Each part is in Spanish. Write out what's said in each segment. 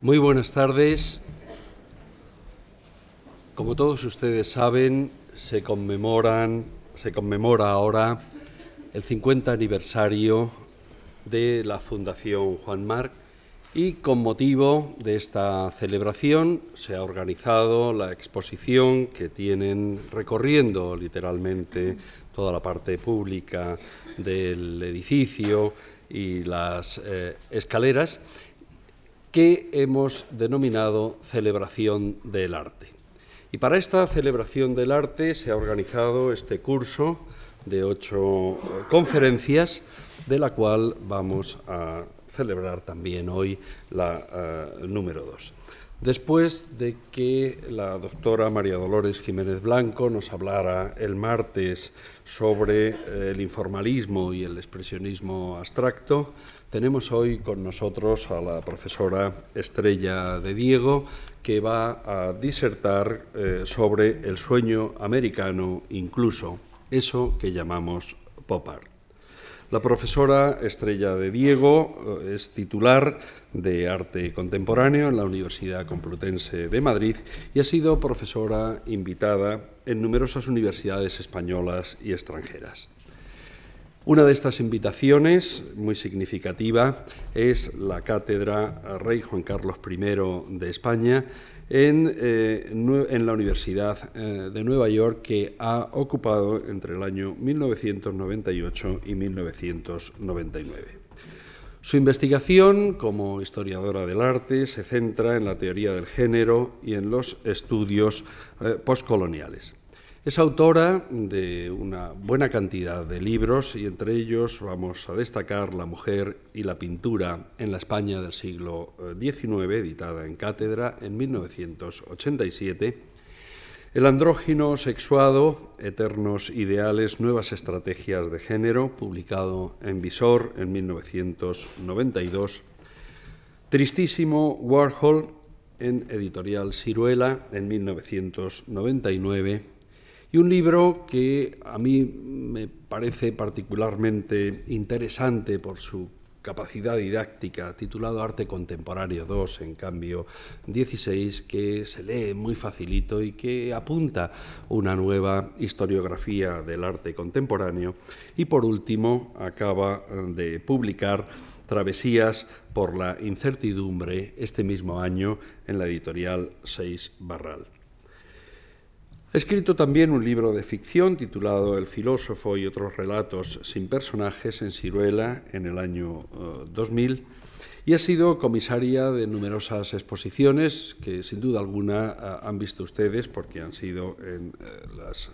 Muy buenas tardes. Como todos ustedes saben, se conmemoran, se conmemora ahora el 50 aniversario de la Fundación Juan Marc y con motivo de esta celebración se ha organizado la exposición que tienen recorriendo literalmente toda la parte pública del edificio y las eh, escaleras que hemos denominado Celebración del Arte. Y para esta celebración del arte se ha organizado este curso de ocho conferencias, de la cual vamos a celebrar también hoy la uh, número dos. Después de que la doctora María Dolores Jiménez Blanco nos hablara el martes sobre eh, el informalismo y el expresionismo abstracto, tenemos hoy con nosotros a la profesora Estrella de Diego, que va a disertar eh, sobre el sueño americano incluso, eso que llamamos pop art. La profesora Estrella de Diego eh, es titular de Arte Contemporáneo en la Universidad Complutense de Madrid y ha sido profesora invitada en numerosas universidades españolas y extranjeras. Una de estas invitaciones, muy significativa, es la Cátedra Rey Juan Carlos I de España en, eh, la Universidad eh, de Nueva York, que ha ocupado entre el año 1998 y 1999. Su investigación como historiadora del arte se centra en la teoría del género y en los estudios eh, postcoloniales. Es autora de una buena cantidad de libros y entre ellos vamos a destacar La mujer y la pintura en la España del siglo XIX, editada en cátedra en 1987, El andrógino sexuado, Eternos ideales, nuevas estrategias de género, publicado en Visor en 1992, Tristísimo Warhol en editorial Ciruela en 1999, y un libro que a mí me parece particularmente interesante por su capacidad didáctica, titulado Arte Contemporáneo 2, en cambio 16, que se lee muy facilito y que apunta una nueva historiografía del arte contemporáneo. Y por último, acaba de publicar Travesías por la incertidumbre este mismo año en la editorial 6 Barral. Ha escrito también un libro de ficción titulado El filósofo y otros relatos sin personajes en Ciruela en el año 2000 eh, y ha sido comisaria de numerosas exposiciones que sin duda alguna han visto ustedes porque han sido en eh, las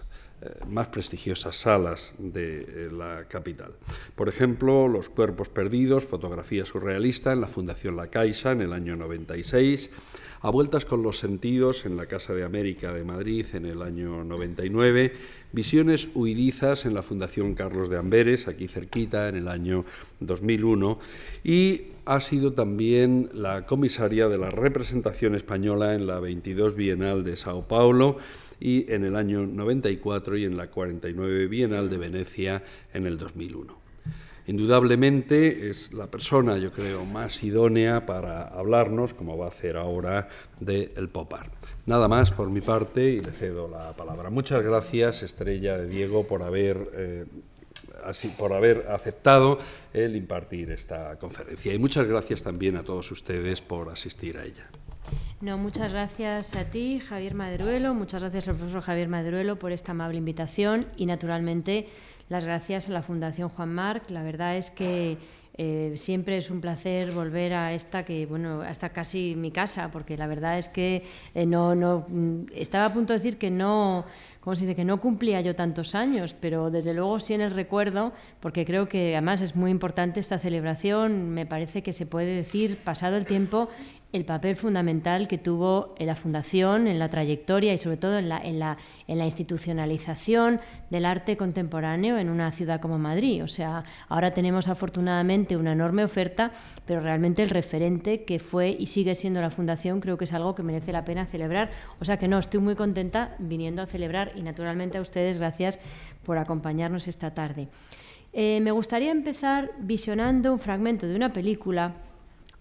más prestigiosas salas de la capital. Por ejemplo, Los cuerpos perdidos, fotografía surrealista en la Fundación La Caixa en el año 96, a vueltas con los sentidos en la Casa de América de Madrid en el año 99, visiones huidizas en la Fundación Carlos de Amberes, aquí cerquita, en el año 2001, y ha sido también la comisaria de la representación española en la 22 Bienal de Sao Paulo y en el año 94 y en la 49 Bienal de Venecia en el 2001. Indudablemente es la persona, yo creo, más idónea para hablarnos, como va a hacer ahora, del el pop art. Nada más por mi parte y le cedo la palabra. Muchas gracias, Estrella de Diego, por haber, eh, así, por haber aceptado el impartir esta conferencia. Y muchas gracias también a todos ustedes por asistir a ella. No, muchas gracias a ti, Javier Madruelo, muchas gracias al profesor Javier Madruelo por esta amable invitación y, naturalmente, las gracias a la Fundación Juan Marc. La verdad es que eh, siempre es un placer volver a esta que, bueno, hasta casi mi casa, porque la verdad es que eh, no, no, mm, estaba a punto de decir que no, ¿cómo se dice? Que no cumplía yo tantos años, pero desde luego sí en el recuerdo, porque creo que además es muy importante esta celebración, me parece que se puede decir, pasado el tiempo, el papel fundamental que tuvo en la Fundación, en la trayectoria y sobre todo en la, institucionalización del arte contemporáneo en una ciudad como Madrid. O sea, ahora tenemos afortunadamente una enorme oferta, pero realmente el referente que fue y sigue siendo la Fundación creo que es algo que merece la pena celebrar. O sea que no, estoy muy contenta viniendo a celebrar y naturalmente a ustedes gracias por acompañarnos esta tarde. Eh, me gustaría empezar visionando un fragmento de una película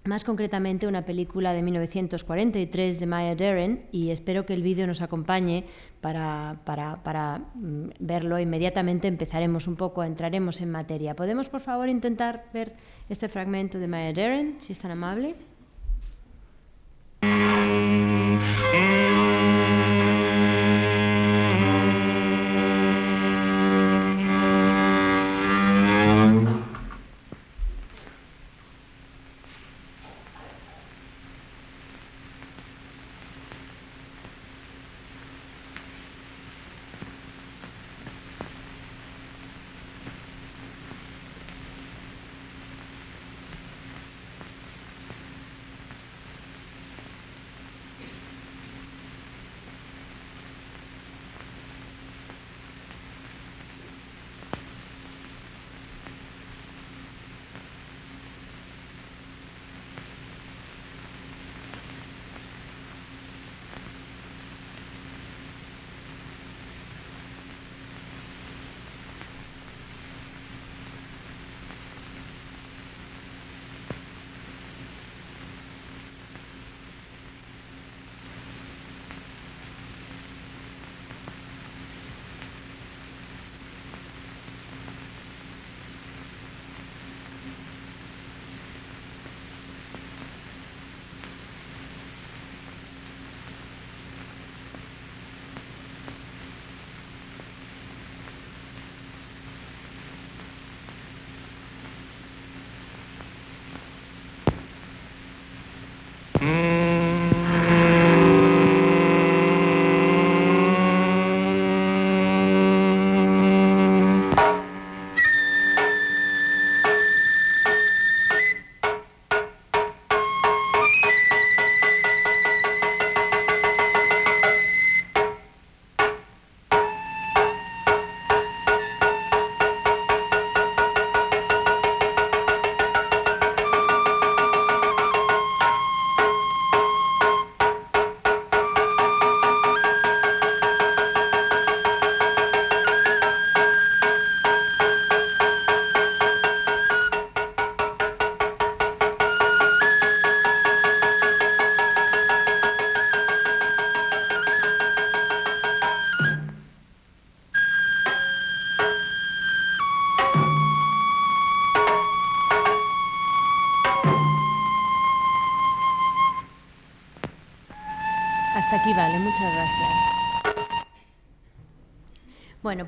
más concretamente una película de 1943 de Maya Deren y espero que el vídeo nos acompañe para, para, mm, verlo. Inmediatamente empezaremos un poco, entraremos en materia. ¿Podemos, por favor, intentar ver este fragmento de Maya Deren, si es tan amable?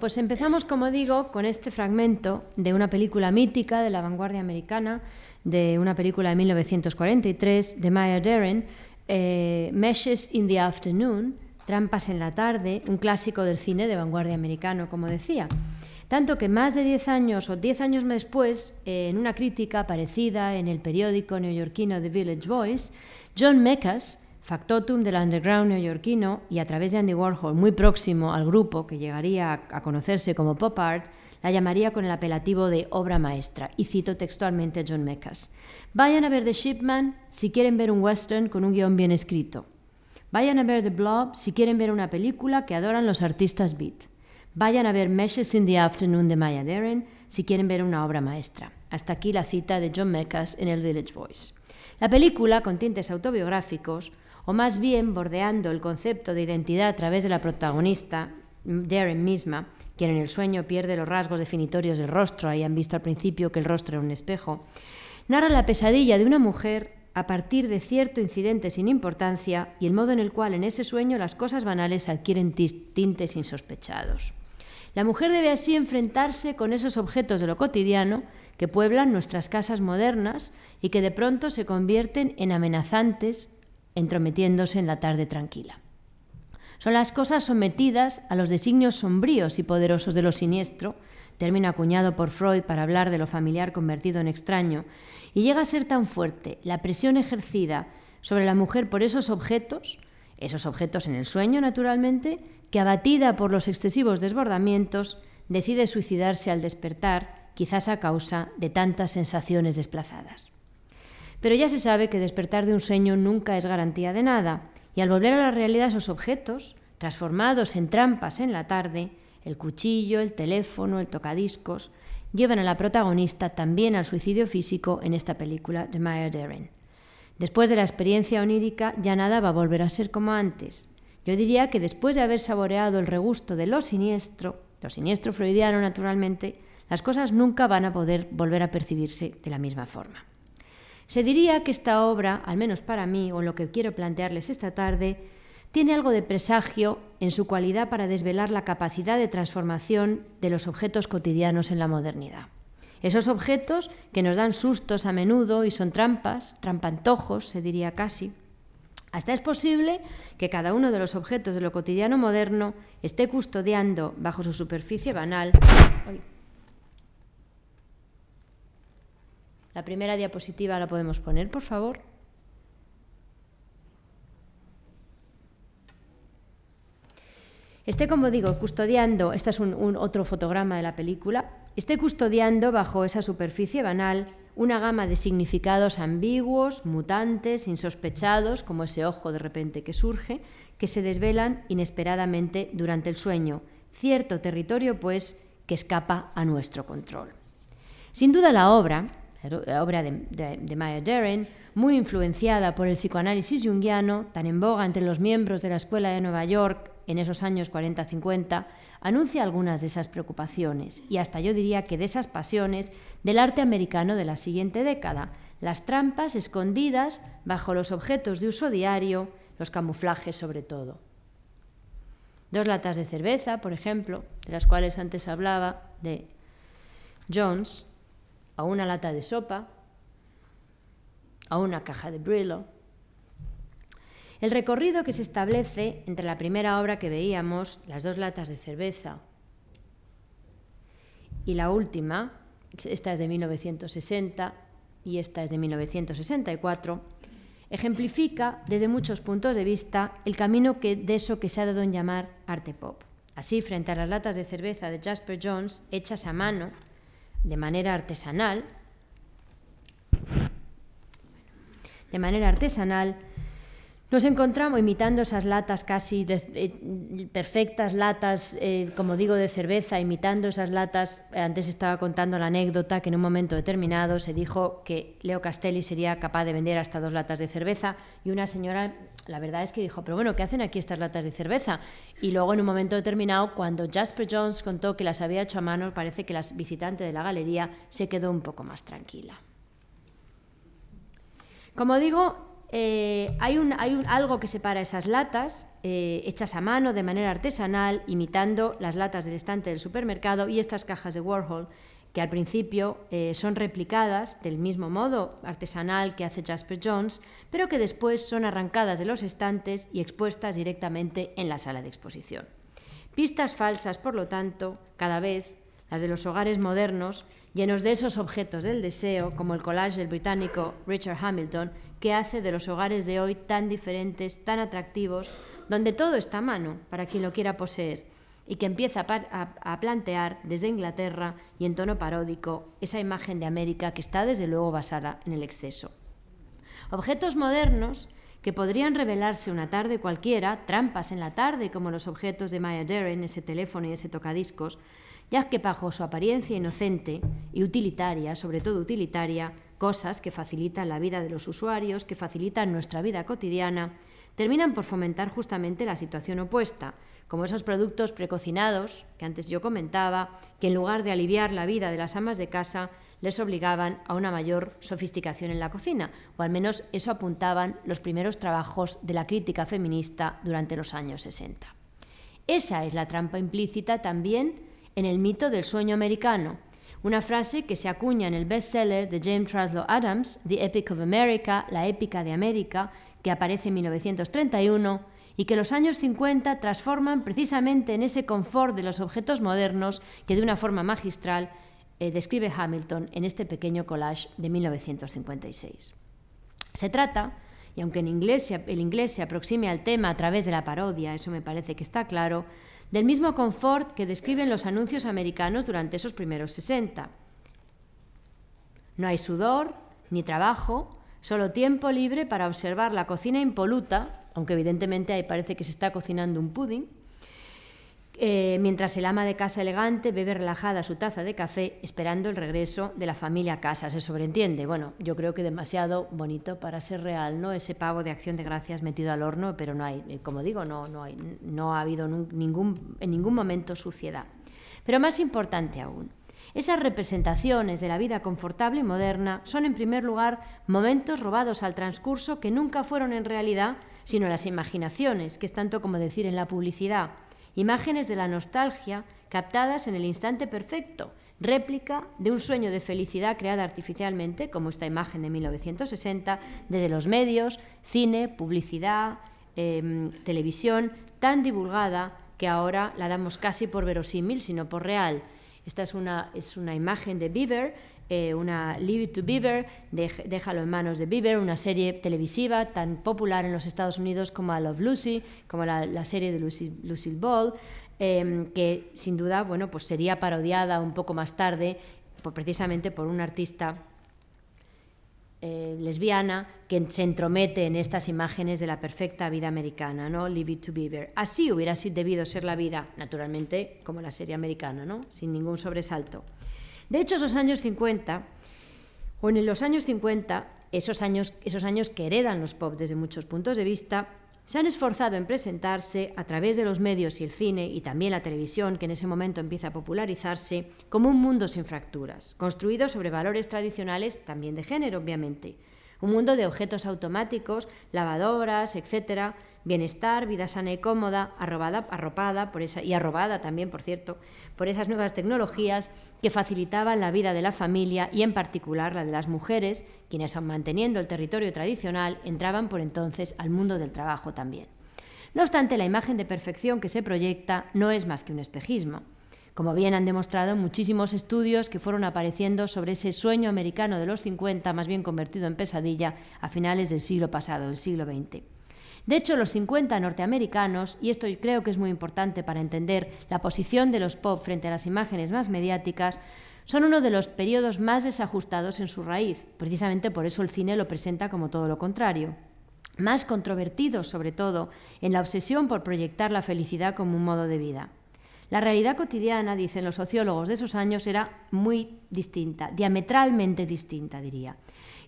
Pues empezamos, como digo, con este fragmento de una película mítica de la vanguardia americana, de una película de 1943 de Maya Deren, eh, Meshes in the Afternoon, Trampas en la tarde, un clásico del cine de vanguardia americano, como decía. Tanto que más de 10 años o 10 años después, en una crítica aparecida en el periódico neoyorquino The Village Voice, John Mekas, factotum del underground neoyorquino y a través de Andy Warhol, muy próximo al grupo que llegaría a conocerse como pop art, la llamaría con el apelativo de obra maestra, y cito textualmente a John Mekas. Vayan a ver The Shipman si quieren ver un western con un guion bien escrito. Vayan a ver The Blob si quieren ver una película que adoran los artistas beat. Vayan a ver Meshes in the Afternoon de Maya Deren si quieren ver una obra maestra. Hasta aquí la cita de John Mekas en el Village Voice. La película, con tintes autobiográficos, o más bien bordeando el concepto de identidad a través de la protagonista, Darren misma, quien en el sueño pierde los rasgos definitorios del rostro, ahí han visto al principio que el rostro era un espejo, narra la pesadilla de una mujer a partir de cierto incidente sin importancia y el modo en el cual en ese sueño las cosas banales adquieren tintes insospechados. La mujer debe así enfrentarse con esos objetos de lo cotidiano que pueblan nuestras casas modernas y que de pronto se convierten en amenazantes entrometiéndose en la tarde tranquila. Son las cosas sometidas a los designios sombríos y poderosos de lo siniestro, término acuñado por Freud para hablar de lo familiar convertido en extraño, y llega a ser tan fuerte la presión ejercida sobre la mujer por esos objetos, esos objetos en el sueño naturalmente, que abatida por los excesivos desbordamientos, decide suicidarse al despertar, quizás a causa de tantas sensaciones desplazadas. Pero ya se sabe que despertar de un sueño nunca es garantía de nada, y al volver a la realidad esos objetos, transformados en trampas en la tarde, el cuchillo, el teléfono, el tocadiscos, llevan a la protagonista también al suicidio físico en esta película de Maya Deren. Después de la experiencia onírica ya nada va a volver a ser como antes. Yo diría que después de haber saboreado el regusto de lo siniestro, lo siniestro freudiano naturalmente, las cosas nunca van a poder volver a percibirse de la misma forma. Se diría que esta obra, al menos para mí, o lo que quiero plantearles esta tarde, tiene algo de presagio en su cualidad para desvelar la capacidad de transformación de los objetos cotidianos en la modernidad. Esos objetos que nos dan sustos a menudo y son trampas, trampantojos, se diría casi. Hasta es posible que cada uno de los objetos de lo cotidiano moderno esté custodiando bajo su superficie banal. La primera diapositiva la podemos poner, por favor. Esté, como digo, custodiando, este es un, otro fotograma de la película, esté custodiando bajo esa superficie banal una gama de significados ambiguos, mutantes, insospechados, como ese ojo de repente que surge, que se desvelan inesperadamente durante el sueño, cierto territorio, pues, que escapa a nuestro control. Sin duda la obra, obra de, de, Maya Deren, muy influenciada por el psicoanálisis junguiano, tan en boga entre los miembros de la Escuela de Nueva York en esos años 40-50, anuncia algunas de esas preocupaciones y hasta yo diría que de esas pasiones del arte americano de la siguiente década, las trampas escondidas bajo los objetos de uso diario, los camuflajes sobre todo. Dos latas de cerveza, por ejemplo, de las cuales antes hablaba, de Jones, a una lata de sopa, a una caja de Brillo, el recorrido que se establece entre la primera obra que veíamos, las dos latas de cerveza, y la última, esta es de 1960 y esta es de 1964, ejemplifica desde muchos puntos de vista el camino que, de eso que se ha dado en llamar arte pop. Así, frente a las latas de cerveza de Jasper Jones, hechas a mano, de manera artesanal, de manera artesanal, nos encontramos imitando esas latas casi eh, perfectas latas, eh, como digo, de cerveza, imitando esas latas. Antes estaba contando la anécdota que en un momento determinado se dijo que Leo Castelli sería capaz de vender hasta dos latas de cerveza y una señora, la verdad es que dijo, pero bueno, ¿qué hacen aquí estas latas de cerveza? Y luego en un momento determinado, cuando Jasper Jones contó que las había hecho a mano, parece que la visitante de la galería se quedó un poco más tranquila. Como digo, eh, hay, un, hay algo que separa esas latas eh, hechas a mano de manera artesanal, imitando las latas del estante del supermercado y estas cajas de Warhol, que al principio eh, son replicadas del mismo modo artesanal que hace Jasper Jones, pero que después son arrancadas de los estantes y expuestas directamente en la sala de exposición. Pistas falsas, por lo tanto, cada vez las de los hogares modernos, llenos de esos objetos del deseo, como el collage del británico Richard Hamilton, que hace de los hogares de hoy tan diferentes, tan atractivos, donde todo está a mano para quien lo quiera poseer y que empieza a, plantear desde Inglaterra y en tono paródico esa imagen de América que está desde luego basada en el exceso. Objetos modernos que podrían revelarse una tarde cualquiera, trampas en la tarde como los objetos de Maya Deren, ese teléfono y ese tocadiscos, ya que bajo su apariencia inocente y utilitaria, sobre todo utilitaria, cosas que facilitan la vida de los usuarios, que facilitan nuestra vida cotidiana, terminan por fomentar justamente la situación opuesta, como esos productos precocinados que antes yo comentaba, que en lugar de aliviar la vida de las amas de casa, les obligaban a una mayor sofisticación en la cocina, o al menos eso apuntaban los primeros trabajos de la crítica feminista durante los años 60. Esa es la trampa implícita también en el mito del sueño americano, una frase que se acuña en el bestseller de James Truslow Adams, The Epic of America, La épica de América, que aparece en 1931 y que los años 50 transforman precisamente en ese confort de los objetos modernos que de una forma magistral eh, describe Hamilton en este pequeño collage de 1956. Se trata, y aunque en inglés, el inglés se aproxime al tema a través de la parodia, eso me parece que está claro, del mismo confort que describen los anuncios americanos durante esos primeros 60. No hay sudor, ni trabajo, solo tiempo libre para observar la cocina impoluta, aunque evidentemente ahí parece que se está cocinando un pudding, eh, mientras el ama de casa elegante bebe relajada su taza de café esperando el regreso de la familia a casa. Se sobreentiende. Bueno, yo creo que demasiado bonito para ser real, ¿no? Ese pavo de acción de gracias metido al horno, pero no hay, eh, como digo, no, no, hay, no ha habido ningún, en ningún momento suciedad. Pero más importante aún, esas representaciones de la vida confortable y moderna son en primer lugar momentos robados al transcurso que nunca fueron en realidad, sino las imaginaciones, que es tanto como decir en la publicidad imágenes de la nostalgia captadas en el instante perfecto, réplica de un sueño de felicidad creada artificialmente, como esta imagen de 1960, desde los medios, cine, publicidad, em, televisión, tan divulgada que ahora la damos casi por verosímil, sino por real. Esta es una, es una imagen de Beaver eh, una Leave It to Beaver, Déjalo en manos de Beaver, una serie televisiva tan popular en los Estados Unidos como I Love Lucy, como la, serie de Lucy, Lucille Ball, em, que sin duda bueno, pues sería parodiada un poco más tarde precisamente por una artista eh, lesbiana que se entromete en estas imágenes de la perfecta vida americana, ¿no? Leave It to Beaver. Así hubiera debido ser la vida, naturalmente, como la serie americana, ¿no? sin ningún sobresalto. De hecho, esos años 50, o en los años 50, esos años, esos años que heredan los pop desde muchos puntos de vista, se han esforzado en presentarse a través de los medios y el cine y también la televisión, que en ese momento empieza a popularizarse, como un mundo sin fracturas, construido sobre valores tradicionales también de género, obviamente. Un mundo de objetos automáticos, lavadoras, etcétera, bienestar, vida sana y cómoda, arrobada, arropada por esa, y arrobada también, por cierto, por esas nuevas tecnologías que facilitaban la vida de la familia y en particular la de las mujeres, quienes aun manteniendo el territorio tradicional entraban por entonces al mundo del trabajo también. No obstante, la imagen de perfección que se proyecta no es más que un espejismo. Como bien han demostrado muchísimos estudios que fueron apareciendo sobre ese sueño americano de los 50, más bien convertido en pesadilla, a finales del siglo pasado, del siglo XX. De hecho, los 50 norteamericanos, y esto creo que es muy importante para entender la posición de los pop frente a las imágenes más mediáticas, son uno de los periodos más desajustados en su raíz. Precisamente por eso el cine lo presenta como todo lo contrario. Más controvertidos, sobre todo, en la obsesión por proyectar la felicidad como un modo de vida. La realidad cotidiana, dicen los sociólogos de esos años, era muy distinta, diametralmente distinta, diría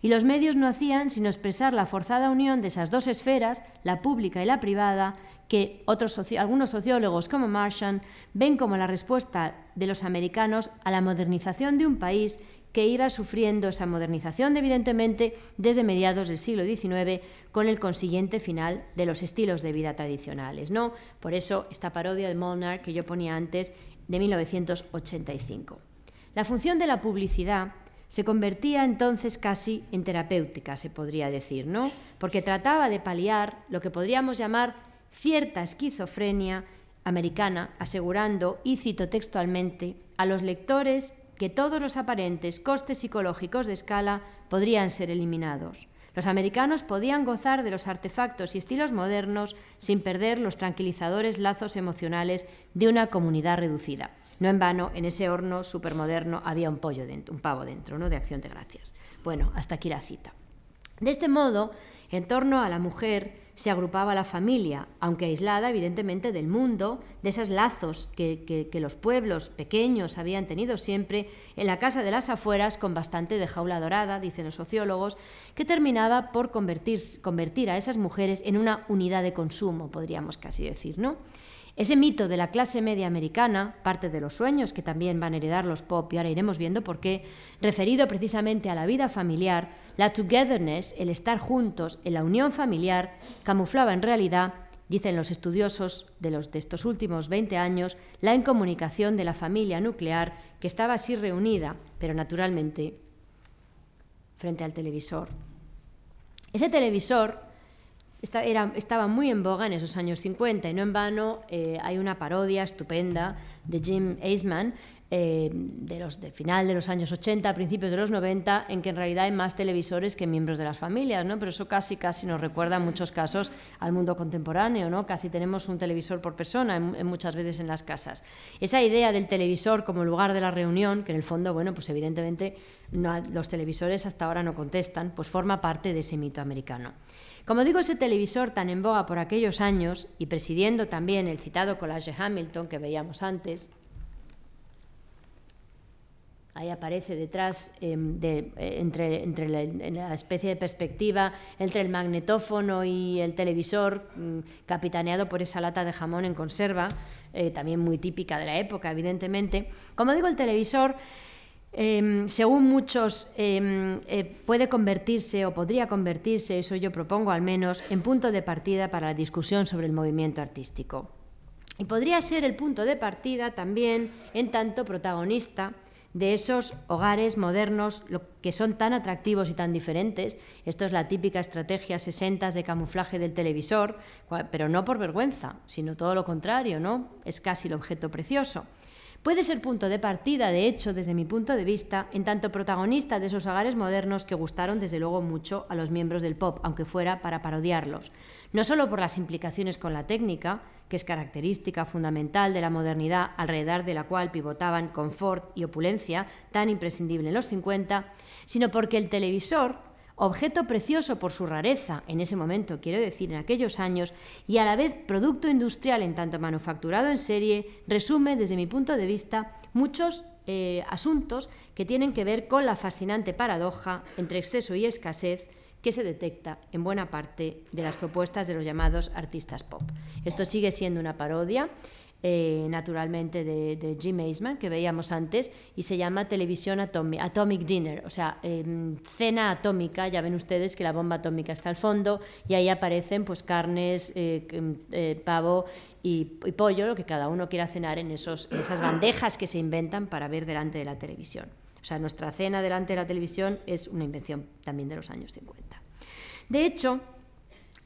y los medios no hacían sino expresar la forzada unión de esas dos esferas, la pública y la privada, que otros algunos sociólogos como Marshall ven como la respuesta de los americanos a la modernización de un país que iba sufriendo esa modernización, evidentemente, desde mediados del siglo XIX, con el consiguiente final de los estilos de vida tradicionales. ¿no? Por eso, esta parodia de Molnar que yo ponía antes, de 1985. La función de la publicidad se convertía entonces casi en terapéutica, se podría decir, ¿no? Porque trataba de paliar lo que podríamos llamar cierta esquizofrenia americana, asegurando, y cito textualmente, a los lectores que todos los aparentes costes psicológicos de escala podrían ser eliminados. Los americanos podían gozar de los artefactos y estilos modernos sin perder los tranquilizadores lazos emocionales de una comunidad reducida. No en vano, en ese horno supermoderno había un pollo dentro, un pavo dentro, ¿no? De acción de gracias. Bueno, hasta aquí la cita. De este modo, en torno a la mujer se agrupaba la familia, aunque aislada evidentemente del mundo, de esos lazos que, los pueblos pequeños habían tenido siempre, en la casa de las afueras con bastante de jaula dorada, dicen los sociólogos, que terminaba por convertir a esas mujeres en una unidad de consumo, podríamos casi decir, ¿no? Ese mito de la clase media americana, parte de los sueños que también van a heredar los pop, y ahora iremos viendo por qué, referido precisamente a la vida familiar, la togetherness, el estar juntos en la unión familiar, camuflaba en realidad, dicen los estudiosos de, los, estos últimos 20 años, la incomunicación de la familia nuclear que estaba así reunida, pero naturalmente frente al televisor. Ese televisor estaba muy en boga en esos años 50 y no en vano eh, hay una parodia estupenda de Jim Eisman eh, de los de final de los años 80, principios de los 90, en que en realidad hay más televisores que miembros de las familias, ¿no? Pero eso casi casi nos recuerda en muchos casos al mundo contemporáneo, ¿no? Casi tenemos un televisor por persona en, muchas veces en las casas. Esa idea del televisor como lugar de la reunión, que en el fondo, bueno, pues evidentemente los televisores hasta ahora no contestan, pues forma parte de ese mito americano. Como digo, ese televisor tan en boga por aquellos años y presidiendo también el citado Collage Hamilton que veíamos antes, ahí aparece detrás, em, eh, entre, entre la, especie de perspectiva entre el magnetófono y el televisor, mm, capitaneado por esa lata de jamón en conserva, eh, también muy típica de la época, evidentemente. Como digo, el televisor... Em, según muchos, em, eh, puede convertirse o podría convertirse, eso yo propongo al menos, en punto de partida para la discusión sobre el movimiento artístico. Y podría ser el punto de partida también, en tanto protagonista, de esos hogares modernos que son tan atractivos y tan diferentes. Esto es la típica estrategia 60 de camuflaje del televisor, pero no por vergüenza, sino todo lo contrario, ¿no? Es casi el objeto precioso. Puede ser punto de partida, de hecho, desde mi punto de vista, en tanto protagonista de esos hogares modernos que gustaron desde luego mucho a los miembros del pop, aunque fuera para parodiarlos. No solo por las implicaciones con la técnica, que es característica fundamental de la modernidad alrededor de la cual pivotaban confort y opulencia, tan imprescindible en los 50, sino porque el televisor, objeto precioso por su rareza en ese momento, quiero decir, en aquellos años, y a la vez producto industrial en tanto manufacturado en serie, resume, desde mi punto de vista, muchos eh, asuntos que tienen que ver con la fascinante paradoja entre exceso y escasez, que se detecta en buena parte de las propuestas de los llamados artistas pop. Esto sigue siendo una parodia, eh, naturalmente, de, Jim Eisman, que veíamos antes, y se llama Televisión Atomic, Dinner, o sea, em, cena atómica, ya ven ustedes que la bomba atómica está al fondo, y ahí aparecen pues carnes, eh, em, eh, pavo y, pollo, lo que cada uno quiera cenar en, esos, esas bandejas que se inventan para ver delante de la televisión. O sea, nuestra cena delante de la televisión es una invención también de los años 50. De hecho,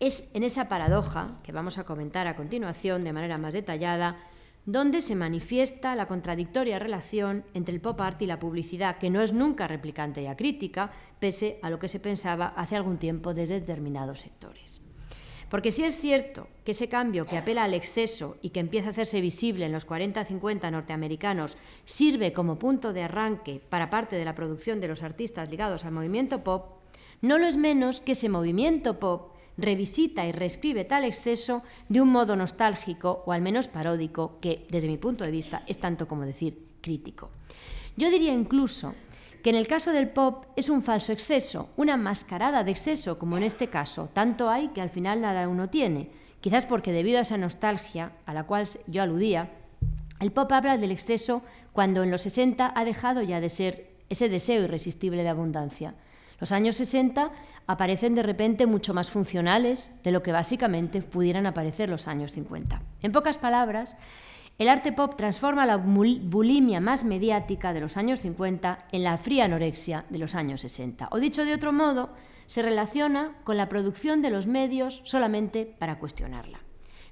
es en esa paradoja, que vamos a comentar a continuación de manera más detallada, donde se manifiesta la contradictoria relación entre el pop art y la publicidad, que no es nunca replicante y acrítica, pese a lo que se pensaba hace algún tiempo desde determinados sectores. Porque si es cierto que ese cambio que apela al exceso y que empieza a hacerse visible en los 40-50 norteamericanos sirve como punto de arranque para parte de la producción de los artistas ligados al movimiento pop, no lo es menos que ese movimiento pop revisita y reescribe tal exceso de un modo nostálgico o al menos paródico que, desde mi punto de vista, es tanto como decir crítico. Yo diría incluso que en el caso del pop es un falso exceso, una mascarada de exceso, como en este caso. Tanto hay que al final nada uno tiene. Quizás porque debido a esa nostalgia a la cual yo aludía, el pop habla del exceso cuando en los 60 ha dejado ya de ser ese deseo irresistible de abundancia. Los años 60 aparecen de repente mucho más funcionales de lo que básicamente pudieran aparecer los años 50. En pocas palabras, el arte pop transforma la bulimia más mediática de los años 50 en la fría anorexia de los años 60. O dicho de otro modo, se relaciona con la producción de los medios solamente para cuestionarla.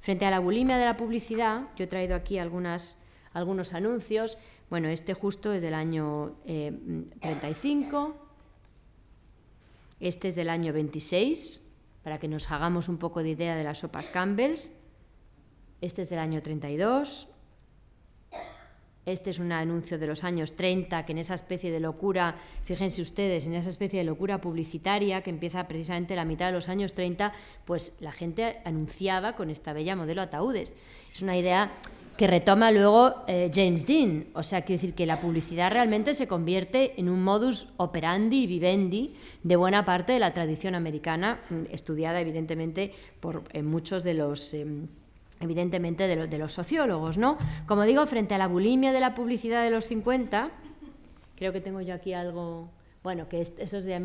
Frente a la bulimia de la publicidad, yo he traído aquí algunos anuncios. Bueno, este justo es del año 35, eh, este es del año 26, para que nos hagamos un poco de idea de las sopas Campbell's. Este es del año 32, este es un anuncio de los años 30, que en esa especie de locura, fíjense ustedes, en esa especie de locura publicitaria que empieza precisamente la mitad de los años 30, pues la gente anunciaba con esta bella modelo ataúdes. Es una idea que retoma luego eh, James Dean. O sea, quiero decir que la publicidad realmente se convierte en un modus operandi y vivendi de buena parte de la tradición americana, mm, estudiada evidentemente por eh, muchos de los... Em, evidentemente de, los sociólogos, ¿no? Como digo, frente a la bulimia de la publicidad de los 50, creo que tengo yo aquí algo, bueno, que eso es de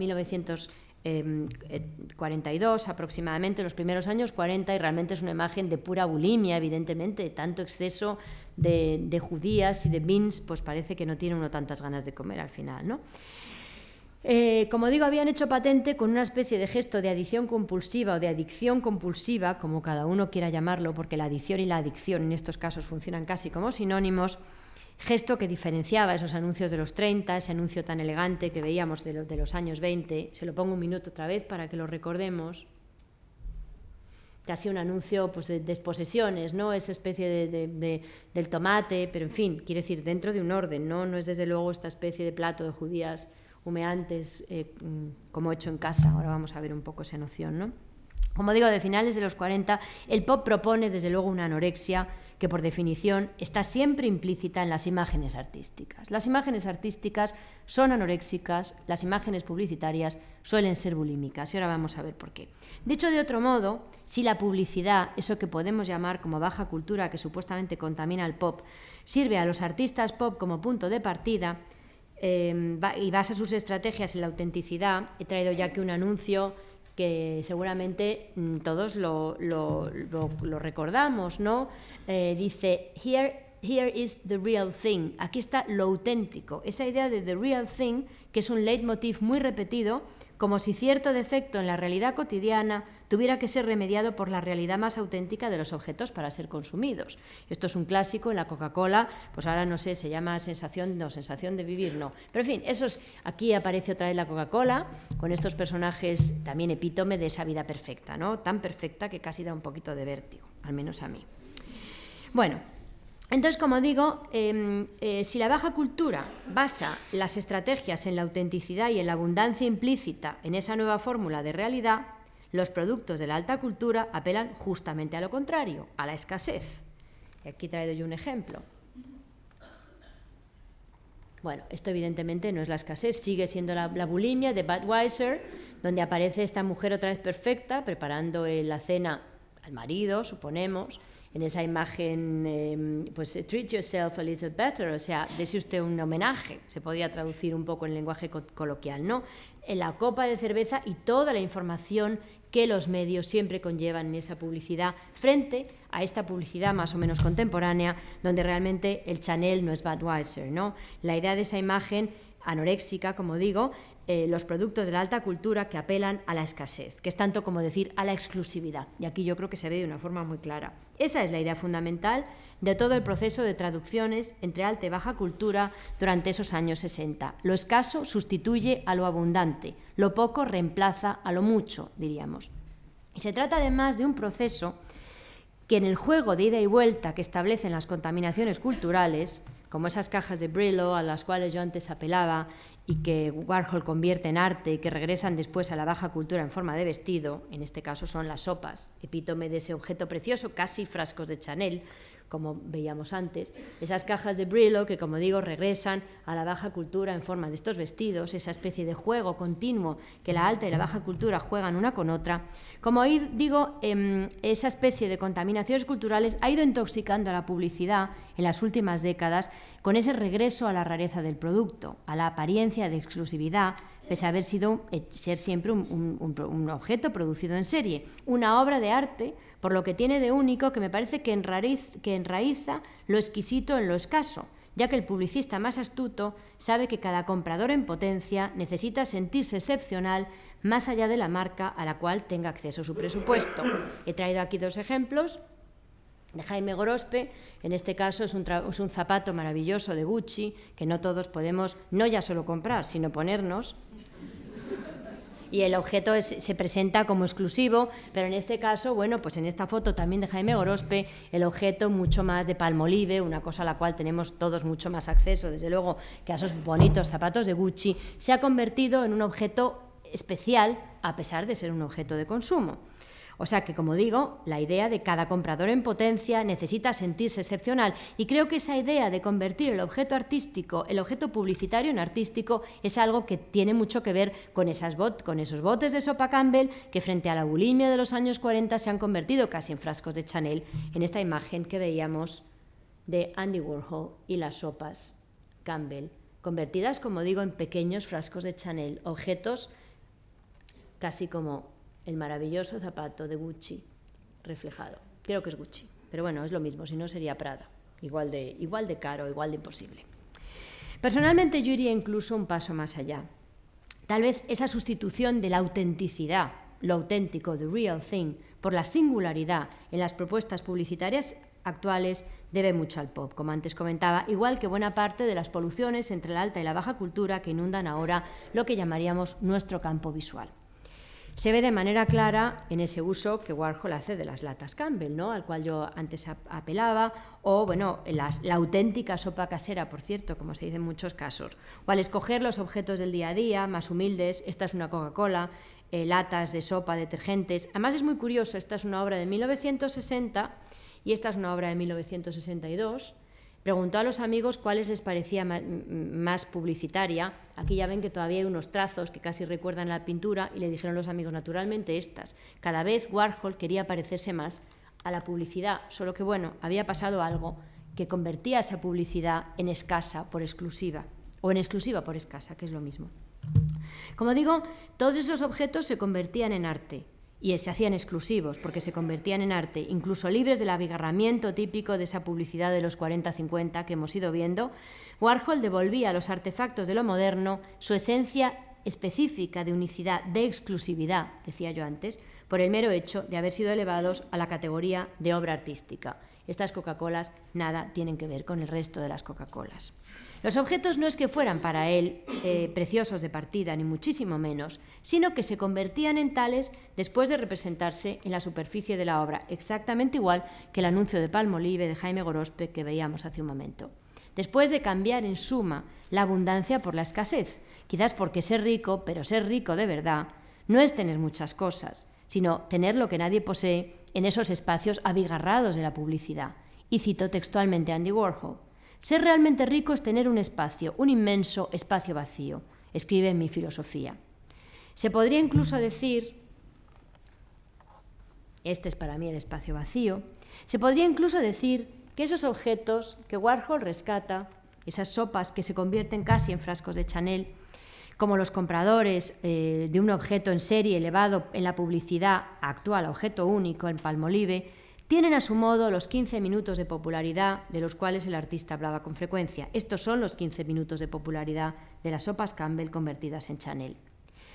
1942 aproximadamente, los primeros años 40, y realmente es una imagen de pura bulimia, evidentemente, tanto exceso de, de judías y de beans, pues parece que no tiene uno tantas ganas de comer al final, ¿no? Eh, como digo, habían hecho patente con una especie de gesto de adición compulsiva o de adicción compulsiva, como cada uno quiera llamarlo, porque la adición y la adicción en estos casos funcionan casi como sinónimos, gesto que diferenciaba esos anuncios de los 30, ese anuncio tan elegante que veíamos de, los años 20. Se lo pongo un minuto otra vez para que lo recordemos. Casi un anuncio pues, de desposesiones, ¿no? Esa especie de, del tomate, pero en fin, quiere decir dentro de un orden, ¿no? No es desde luego esta especie de plato de judías humeantes, eh, mm, como hecho en casa. Ahora vamos a ver un poco esa noción, ¿no? Como digo, de finales de los 40, el pop propone desde luego una anorexia que por definición está siempre implícita en las imágenes artísticas. Las imágenes artísticas son anoréxicas, las imágenes publicitarias suelen ser bulímicas y ahora vamos a ver por qué. Dicho de otro modo, si la publicidad, eso que podemos llamar como baja cultura que supuestamente contamina el pop, sirve a los artistas pop como punto de partida, eh, y basa sus estrategias en la autenticidad, he traído ya que un anuncio que seguramente mm, todos lo, recordamos, ¿no? Eh, dice, here, here is the real thing, aquí está lo auténtico, esa idea de the real thing, que es un leitmotiv muy repetido, como si cierto defecto en la realidad cotidiana tuviera que ser remediado por la realidad más auténtica de los objetos para ser consumidos. Esto es un clásico en la Coca-Cola, pues ahora no sé, se llama sensación, no, sensación de vivir, no. Pero en fin, eso es, aquí aparece otra vez la Coca-Cola, con estos personajes también epítome de esa vida perfecta, ¿no? Tan perfecta que casi da un poquito de vértigo, al menos a mí. Bueno, entonces, como digo, em, eh, si la baja cultura basa las estrategias en la autenticidad y en la abundancia implícita en esa nueva fórmula de realidad, los productos de la alta cultura apelan justamente a lo contrario, a la escasez. Y aquí traigo yo un ejemplo. Bueno, esto evidentemente no es la escasez, sigue siendo la, bulimia de Budweiser, donde aparece esta mujer otra vez perfecta, preparando la cena al marido, suponemos, en esa imagen, em, pues treat yourself a little better, o sea, dese usted un homenaje, se podría traducir un poco en lenguaje coloquial, ¿no? En la copa de cerveza y toda la información que los medios siempre conllevan en esa publicidad frente a esta publicidad más o menos contemporánea, donde realmente el Chanel no es Budweiser. ¿no? La idea de esa imagen anoréxica, como digo, eh, los productos de la alta cultura que apelan a la escasez, que es tanto como decir a la exclusividad. Y aquí yo creo que se ve de una forma muy clara. Esa es la idea fundamental de todo el proceso de traducciones entre alta y baja cultura durante esos años 60. Lo escaso sustituye a lo abundante, lo poco reemplaza a lo mucho, diríamos. Y se trata además de un proceso que en el juego de ida y vuelta que establecen las contaminaciones culturales, como esas cajas de Brillo a las cuales yo antes apelaba y que Warhol convierte en arte y que regresan después a la baja cultura en forma de vestido, en este caso son las sopas, epítome de ese objeto precioso, casi frascos de Chanel, como veíamos antes, esas cajas de Brillo que, como digo, regresan a la baja cultura en forma de estos vestidos, esa especie de juego continuo que la alta y la baja cultura juegan una con otra, como digo, em, esa especie de contaminaciones culturales ha ido intoxicando a la publicidad en las últimas décadas con ese regreso a la rareza del producto, a la apariencia de exclusividad, pese a haber sido eh, ser siempre un, objeto producido en serie, una obra de arte por lo que tiene de único que me parece que, enraiza lo exquisito en lo escaso, ya que el publicista más astuto sabe que cada comprador en potencia necesita sentirse excepcional más allá de la marca a la cual tenga acceso su presupuesto. He traído aquí dos ejemplos de Jaime Gorospe, en este caso es un, zapato maravilloso de Gucci que no todos podemos no ya solo comprar, sino ponernos y el objeto se presenta como exclusivo, pero en este caso, bueno, pues en esta foto también de Jaime Gorospe, el objeto mucho más de palmolive, una cosa a la cual tenemos todos mucho más acceso, desde luego, que a esos bonitos zapatos de Gucci, se ha convertido en un objeto especial a pesar de ser un objeto de consumo. O sea que, como digo, la idea de cada comprador en potencia necesita sentirse excepcional y creo que esa idea de convertir el objeto artístico, el objeto publicitario en artístico, es algo que tiene mucho que ver con, esas con esos botes de sopa Campbell que frente a la bulimia de los años 40 se han convertido casi en frascos de Chanel en esta imagen que veíamos de Andy Warhol y las sopas Campbell, convertidas, como digo, en pequeños frascos de Chanel, objetos casi como el maravilloso zapato de Gucci reflejado. Creo que es Gucci, pero bueno, es lo mismo, si no sería Prada, igual de, igual de caro, igual de imposible. Personalmente yo iría incluso un paso más allá. Tal vez esa sustitución de la autenticidad, lo auténtico, the real thing, por la singularidad en las propuestas publicitarias actuales debe mucho al pop, como antes comentaba, igual que buena parte de las poluciones entre la alta y la baja cultura que inundan ahora lo que llamaríamos nuestro campo visual. Se ve de manera clara en ese uso que Warhol hace de las latas Campbell, ¿no? al cual yo antes apelaba, o bueno, la auténtica sopa casera, por cierto, como se dice en muchos casos, o al escoger los objetos del día a día, más humildes, esta es una Coca-Cola, eh, latas de sopa, detergentes. Además es muy curioso, esta es una obra de 1960 y esta es una obra de 1962 Preguntó a los amigos cuáles les parecía más publicitaria. Aquí ya ven que todavía hay unos trazos que casi recuerdan la pintura y le dijeron los amigos, naturalmente estas. Cada vez Warhol quería parecerse más a la publicidad, solo que bueno, había pasado algo que convertía esa publicidad en escasa por exclusiva, o en exclusiva por escasa, que es lo mismo. Como digo, todos esos objetos se convertían en arte, y se hacían exclusivos porque se convertían en arte, incluso libres del abigarramiento típico de esa publicidad de los 40-50 que hemos ido viendo, Warhol devolvía a los artefactos de lo moderno su esencia específica de unicidad, de exclusividad, decía yo antes, por el mero hecho de haber sido elevados a la categoría de obra artística. Estas Coca-Colas nada tienen que ver con el resto de las Coca-Colas. Los objetos no es que fueran para él eh, preciosos de partida, ni muchísimo menos, sino que se convertían en tales después de representarse en la superficie de la obra, exactamente igual que el anuncio de Palmolive de Jaime Gorospe que veíamos hace un momento. Después de cambiar en suma la abundancia por la escasez, quizás porque ser rico, pero ser rico de verdad, no es tener muchas cosas, sino tener lo que nadie posee en esos espacios abigarrados de la publicidad. Y cito textualmente a Andy Warhol. Ser realmente rico es tener un espacio, un inmenso espacio vacío, escribe en mi filosofía. Se podría incluso decir, este es para mí el espacio vacío, se podría incluso decir que esos objetos que Warhol rescata, esas sopas que se convierten casi en frascos de Chanel, como los compradores eh, de un objeto en serie elevado en la publicidad actual, objeto único en Palmolive, tienen a su modo los 15 minutos de popularidad de los cuales el artista hablaba con frecuencia. Estos son los 15 minutos de popularidad de las sopas Campbell convertidas en Chanel.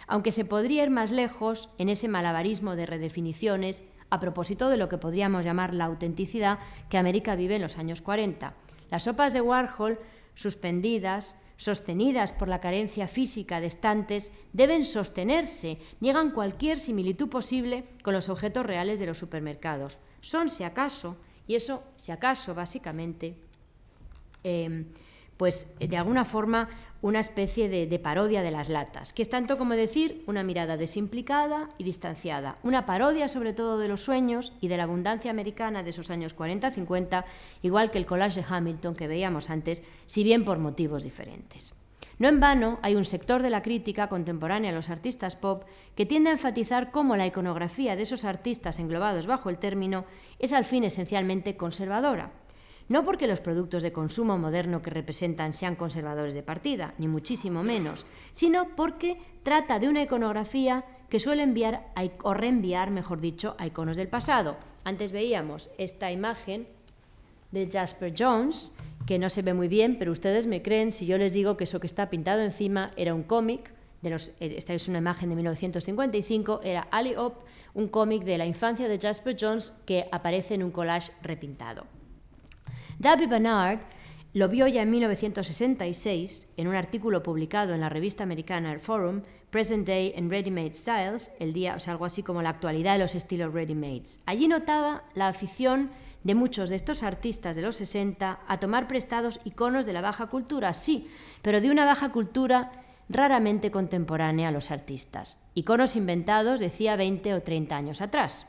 Aunque se podría ir más lejos en ese malabarismo de redefiniciones a propósito de lo que podríamos llamar la autenticidad que América vive en los años 40. Las sopas de Warhol, suspendidas, sostenidas por la carencia física de estantes, deben sostenerse, niegan cualquier similitud posible con los objetos reales de los supermercados son, si acaso, y eso, si acaso, básicamente, em, pues de alguna forma una especie de, de, parodia de las latas, que es tanto como decir una mirada desimplicada y distanciada, una parodia sobre todo de los sueños y de la abundancia americana de esos años 40-50, igual que el collage de Hamilton que veíamos antes, si bien por motivos diferentes. No en vano hay un sector de la crítica contemporánea a los artistas pop que tiende a enfatizar cómo la iconografía de esos artistas englobados bajo el término es al fin esencialmente conservadora. No porque los productos de consumo moderno que representan sean conservadores de partida, ni muchísimo menos, sino porque trata de una iconografía que suele enviar o reenviar, mejor dicho, a iconos del pasado. Antes veíamos esta imagen de Jasper Jones, que no se ve muy bien, pero ustedes me creen si yo les digo que eso que está pintado encima era un cómic, de los, eh, esta es una imagen de 1955, era Ali Op, un cómic de la infancia de Jasper Jones que aparece en un collage repintado. David Bernard lo vio ya en 1966 en un artículo publicado en la revista americana El Forum, Present Day in Ready-Made Styles, el día, o sea, algo así como la actualidad de los estilos ready-mades. Allí notaba la afición de muchos de estos artistas de los 60 a tomar prestados iconos de la baja cultura, sí, pero de una baja cultura raramente contemporánea a los artistas. Iconos inventados, decía, 20 o 30 años atrás.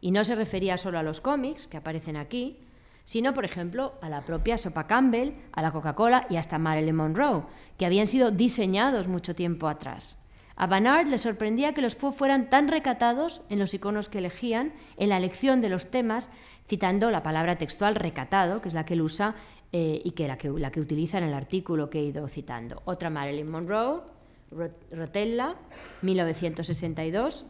Y no se refería solo a los cómics que aparecen aquí, sino, por ejemplo, a la propia Sopa Campbell, a la Coca-Cola y hasta Marilyn Monroe, que habían sido diseñados mucho tiempo atrás. A Bannard le sorprendía que los Pop fueran tan recatados en los iconos que elegían, en la elección de los temas, citando la palabra textual recatado, que es la que él usa eh, y que la, que la que utiliza en el artículo que he ido citando. Otra Marilyn Monroe, Rotella, 1962.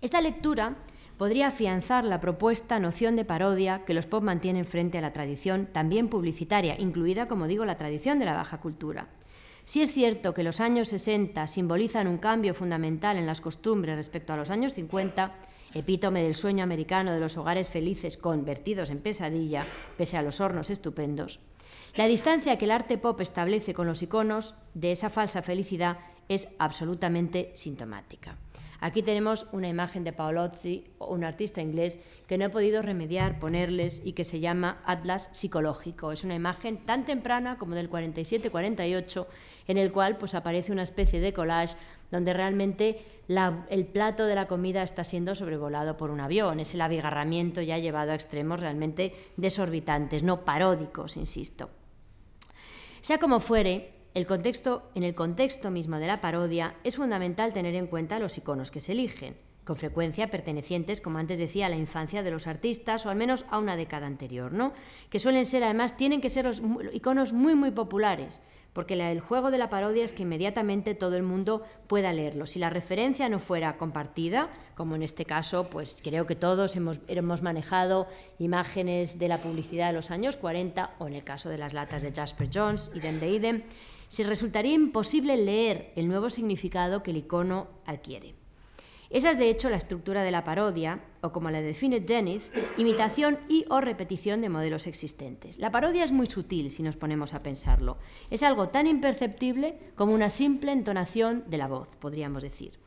Esta lectura podría afianzar la propuesta noción de parodia que los pop mantienen frente a la tradición, también publicitaria, incluida, como digo, la tradición de la baja cultura. Si es cierto que los años 60 simbolizan un cambio fundamental en las costumbres respecto a los años 50, epítome del sueño americano de los hogares felices convertidos en pesadilla, pese a los hornos estupendos. La distancia que el arte pop establece con los iconos de esa falsa felicidad es absolutamente sintomática. Aquí tenemos una imagen de Paolozzi, un artista inglés, que no he podido remediar ponerles y que se llama Atlas Psicológico. Es una imagen tan temprana como del 47-48, en el cual pues, aparece una especie de collage donde realmente el plato de la comida está siendo sobrevolado por un avión. Es el abigarramiento ya llevado a extremos realmente desorbitantes, no paródicos, insisto. Sea como fuere, el contexto, en el contexto mismo de la parodia es fundamental tener en cuenta los iconos que se eligen, con frecuencia pertenecientes, como antes decía, a la infancia de los artistas o al menos a una década anterior, ¿no? que suelen ser además, tienen que ser los iconos muy muy populares, porque el juego de la parodia es que inmediatamente todo el mundo pueda leerlo. Si la referencia no fuera compartida, como en este caso, pues creo que todos hemos, manejado imágenes de la publicidad de los años 40 o en el caso de las latas de Jasper Jones, idem de idem, se resultaría imposible leer el nuevo significado que el icono adquiere. Esa es de hecho la estructura de la parodia, o como la define Dennis, imitación y o repetición de modelos existentes. La parodia es muy sutil si nos ponemos a pensarlo. Es algo tan imperceptible como una simple entonación de la voz, podríamos decir.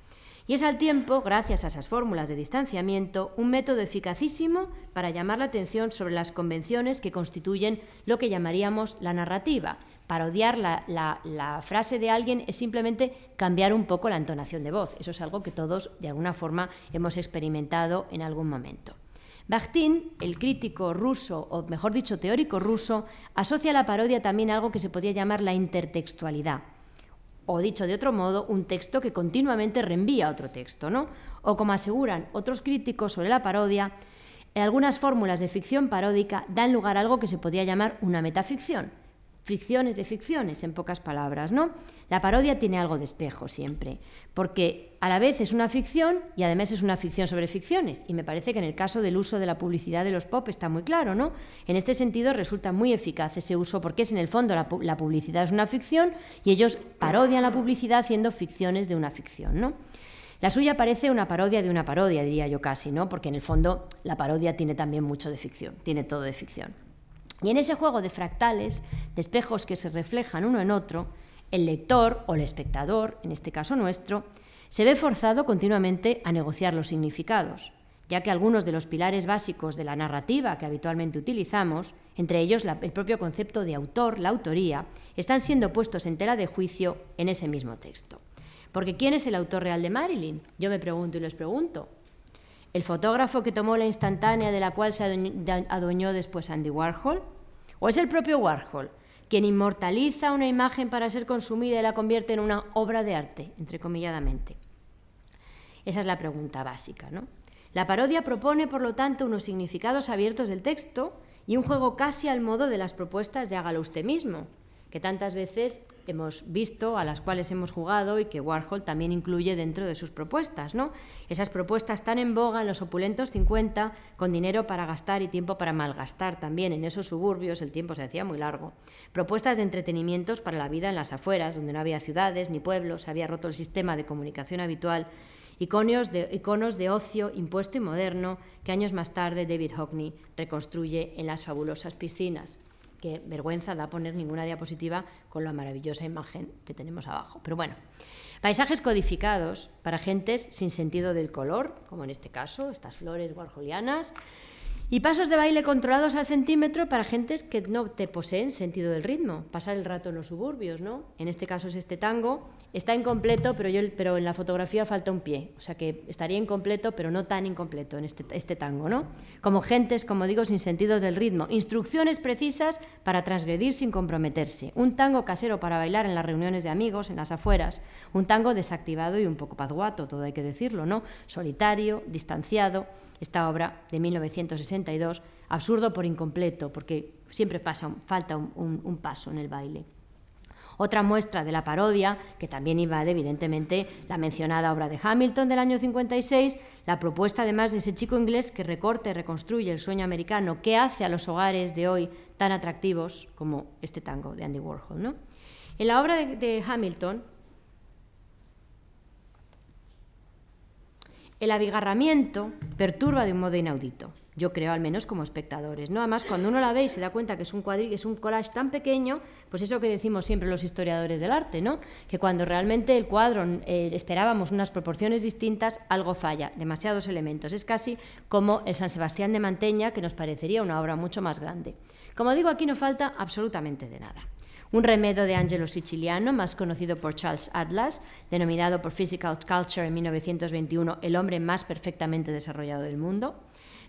Y es al tiempo, gracias a esas fórmulas de distanciamiento, un método eficacísimo para llamar la atención sobre las convenciones que constituyen lo que llamaríamos la narrativa, parodiar la, frase de alguien es simplemente cambiar un poco la entonación de voz. Eso es algo que todos, de alguna forma, hemos experimentado en algún momento. Bakhtin, el crítico ruso, o mejor dicho, teórico ruso, asocia a la parodia también a algo que se podría llamar la intertextualidad. O dicho de otro modo, un texto que continuamente reenvía otro texto, ¿no? O como aseguran otros críticos sobre la parodia, algunas fórmulas de ficción paródica dan lugar a algo que se podría llamar una metaficción, ficciones de ficciones, en pocas palabras, ¿no? La parodia tiene algo de espejo siempre, porque a la vez es una ficción y además es una ficción sobre ficciones, y me parece que en el caso del uso de la publicidad de los pop está muy claro, ¿no? En este sentido resulta muy eficaz ese uso porque es en el fondo la, la publicidad es una ficción y ellos parodian la publicidad haciendo ficciones de una ficción, ¿no? La suya parece una parodia de una parodia, diría yo casi, ¿no? Porque en el fondo la parodia tiene también mucho de ficción, tiene todo de ficción. Y en ese juego de fractales, de espejos que se reflejan uno en otro, el lector o el espectador, en este caso nuestro, se ve forzado continuamente a negociar los significados, ya que algunos de los pilares básicos de la narrativa que habitualmente utilizamos, entre ellos el propio concepto de autor, la autoría, están siendo puestos en tela de juicio en ese mismo texto. Porque ¿quién es el autor real de Marilyn? Yo me pregunto y les pregunto. ¿El fotógrafo que tomó la instantánea de la cual se adueñó después Andy Warhol? ¿O es el propio Warhol quien inmortaliza una imagen para ser consumida y la convierte en una obra de arte, entrecomilladamente? Esa es la pregunta básica. ¿no? La parodia propone, por lo tanto, unos significados abiertos del texto y un juego casi al modo de las propuestas de hágalo usted mismo, que tantas veces hemos visto, a las cuales hemos jugado y que Warhol también incluye dentro de sus propuestas. ¿no? Esas propuestas tan en boga en los opulentos 50, con dinero para gastar y tiempo para malgastar también en esos suburbios, el tiempo se hacía muy largo. Propuestas de entretenimientos para la vida en las afueras, donde no había ciudades ni pueblos, se había roto el sistema de comunicación habitual. De, iconos de ocio impuesto y moderno que años más tarde David Hockney reconstruye en las fabulosas piscinas que vergüenza da poner ninguna diapositiva con la maravillosa imagen que tenemos abajo. Pero bueno, paisajes codificados para gentes sin sentido del color, como en este caso, estas flores warholianas, y pasos de baile controlados al centímetro para gentes que no te poseen sentido del ritmo, pasar el rato en los suburbios, ¿no? En este caso es este tango, está incompleto, pero, yo, pero en la fotografía falta un pie, o sea que estaría incompleto, pero no tan incompleto en este, este tango, ¿no? Como gentes, como digo, sin sentidos del ritmo, instrucciones precisas para transgredir sin comprometerse, un tango casero para bailar en las reuniones de amigos, en las afueras, un tango desactivado y un poco pazguato, todo hay que decirlo, ¿no? Solitario, distanciado, esta obra de 1962, absurdo por incompleto, porque siempre pasa, falta un, paso en el baile. Otra muestra de la parodia, que también invade evidentemente la mencionada obra de Hamilton del año 56, la propuesta además de ese chico inglés que recorta y reconstruye el sueño americano, que hace a los hogares de hoy tan atractivos como este tango de Andy Warhol. ¿no? En la obra de Hamilton, El abigarramiento perturba de un modo inaudito yo creo al menos como espectadores. ¿no? Además, cuando uno la ve y se da cuenta que es un cuadrillo, es un collage tan pequeño, pues eso que decimos siempre los historiadores del arte, ¿no? que cuando realmente el cuadro eh, esperábamos unas proporciones distintas, algo falla, demasiados elementos. Es casi como el San Sebastián de Manteña, que nos parecería una obra mucho más grande. Como digo, aquí no falta absolutamente de nada. Un remedo de Angelo Siciliano, más conocido por Charles Atlas, denominado por Physical Culture en 1921 el hombre más perfectamente desarrollado del mundo.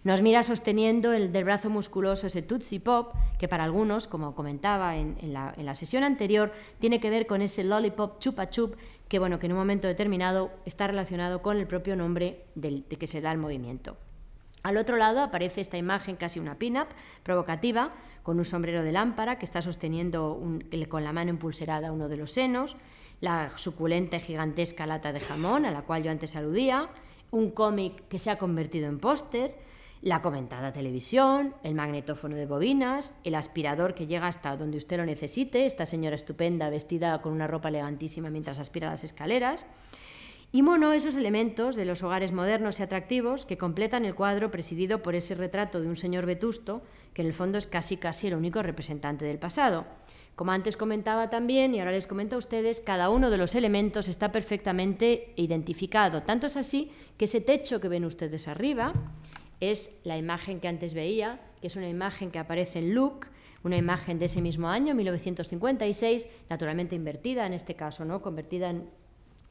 Nos mira sosteniendo el del brazo musculoso ese Tootsie Pop, que para algunos, como comentaba en, la, sesión anterior, tiene que ver con ese lollipop chupa chup, que, bueno, que en un momento determinado está relacionado con el propio nombre de que se da el movimiento. Al otro lado aparece esta imagen, casi una pin-up, provocativa, con un sombrero de lámpara que está sosteniendo con la mano impulserada uno de los senos, la suculenta y gigantesca lata de jamón a la cual yo antes aludía, un cómic que se ha convertido en póster, la comentada televisión, el magnetófono de bobinas, el aspirador que llega hasta donde usted lo necesite, esta señora estupenda vestida con una ropa elegantísima mientras aspira las escaleras. Y mono esos elementos de los hogares modernos y atractivos que completan el cuadro presidido por ese retrato de un señor vetusto, que en el fondo es casi casi el único representante del pasado. Como antes comentaba también, y ahora les comento a ustedes, cada uno de los elementos está perfectamente identificado. Tanto es así que ese techo que ven ustedes arriba, es la imagen que antes veía, que es una imagen que aparece en Look, una imagen de ese mismo año, 1956, naturalmente invertida en este caso, ¿no? convertida en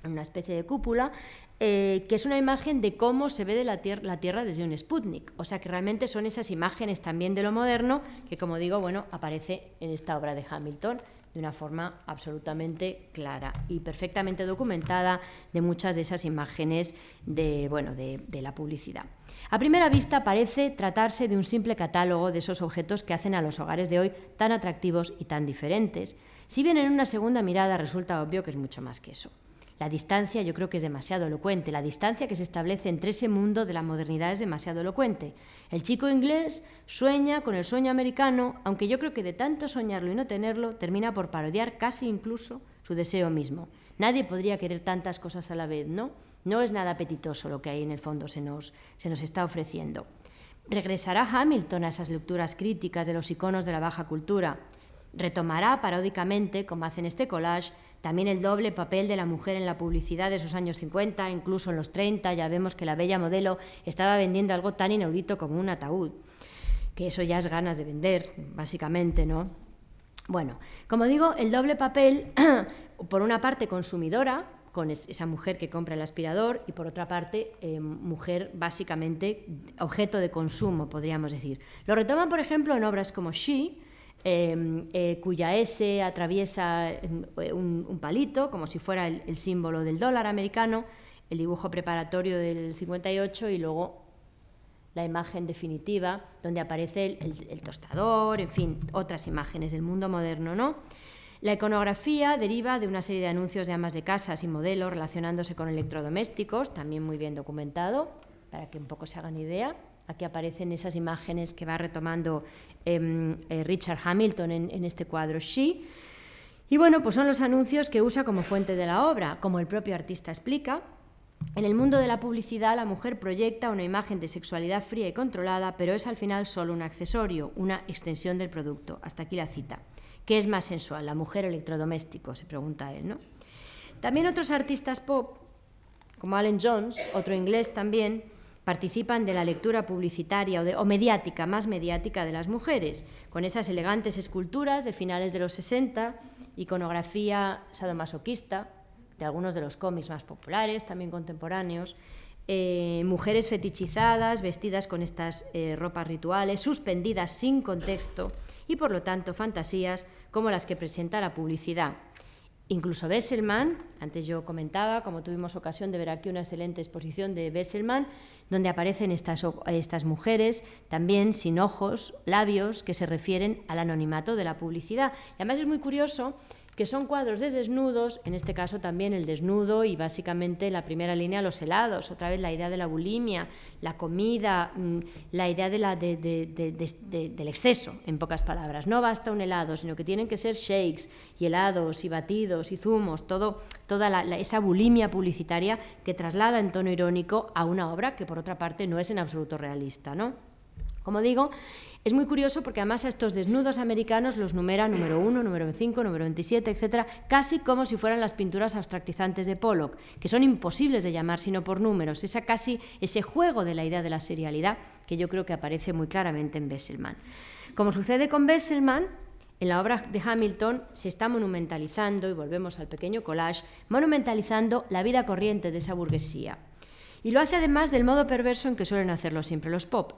una especie de cúpula, eh, que es una imagen de cómo se ve de la, la, Tierra desde un Sputnik. O sea que realmente son esas imágenes también de lo moderno que, como digo, bueno, aparece en esta obra de Hamilton de una forma absolutamente clara y perfectamente documentada de muchas de esas imágenes de, bueno, de, de la publicidad. A primera vista parece tratarse de un simple catálogo de esos objetos que hacen a los hogares de hoy tan atractivos y tan diferentes, si bien en una segunda mirada resulta obvio que es mucho más que eso. La distancia yo creo que es demasiado elocuente, la distancia que se establece entre ese mundo de la modernidad es demasiado elocuente. El chico inglés sueña con el sueño americano, aunque yo creo que de tanto soñarlo y no tenerlo, termina por parodiar casi incluso su deseo mismo. Nadie podría querer tantas cosas a la vez, ¿no? No es nada apetitoso lo que ahí en el fondo se nos, se nos está ofreciendo. ¿Regresará Hamilton a esas lecturas críticas de los iconos de la baja cultura? ¿Retomará paródicamente, como hace en este collage, también el doble papel de la mujer en la publicidad de esos años 50, incluso en los 30, ya vemos que la bella modelo estaba vendiendo algo tan inaudito como un ataúd, que eso ya es ganas de vender, básicamente, ¿no? Bueno, como digo, el doble papel, por una parte consumidora, con esa mujer que compra el aspirador y por otra parte eh, mujer básicamente objeto de consumo, podríamos decir. Lo retoman, por ejemplo, en obras como She, em, eh, cuya S atraviesa eh, un, palito, como si fuera el, símbolo del dólar americano, el dibujo preparatorio del 58 y luego la imagen definitiva, donde aparece el, el tostador, en fin, otras imágenes del mundo moderno, ¿no? La iconografía deriva de una serie de anuncios de amas de casas y modelos relacionándose con electrodomésticos, también muy bien documentado, para que un poco se hagan idea. Aquí aparecen esas imágenes que va retomando em, eh, Richard Hamilton en, este cuadro She. Y bueno, pues son los anuncios que usa como fuente de la obra, como el propio artista explica. En el mundo de la publicidad, la mujer proyecta una imagen de sexualidad fría y controlada, pero es al final solo un accesorio, una extensión del producto. Hasta aquí la cita. ¿Qué es más sensual, la mujer electrodoméstico? Se pregunta él, ¿no? También otros artistas pop, como Alan Jones, otro inglés también, participan de la lectura publicitaria o, mediática, más mediática de las mujeres, con esas elegantes esculturas de finales de los 60, iconografía sadomasoquista de algunos de los cómics más populares, también contemporáneos, eh, mujeres fetichizadas, vestidas con estas eh, ropas rituales, suspendidas sin contexto y por lo tanto fantasías como las que presenta la publicidad. Incluso Besselman, antes yo comentaba, como tuvimos ocasión de ver aquí una excelente exposición de Besselman, donde aparecen estas, estas mujeres también sin ojos, labios, que se refieren al anonimato de la publicidad. Y además es muy curioso que son cuadros de desnudos, en este caso también el desnudo y básicamente la primera línea los helados, otra vez la idea de la bulimia, la comida, mm, la idea de la, del exceso, en pocas palabras. No basta un helado, sino que tienen que ser shakes y helados y batidos y zumos, todo, toda esa bulimia publicitaria que traslada en tono irónico a una obra que por otra parte no es en absoluto realista. ¿no? Como digo, es muy curioso porque además a estos desnudos americanos los numera número 1, número 5, número 27, etcétera, casi como si fueran las pinturas abstractizantes de Pollock, que son imposibles de llamar sino por números, esa casi ese juego de la idea de la serialidad que yo creo que aparece muy claramente en Besselman. Como sucede con Besselman, en la obra de Hamilton se está monumentalizando, y volvemos al pequeño collage, monumentalizando la vida corriente de esa burguesía. Y lo hace además del modo perverso en que suelen hacerlo siempre los pop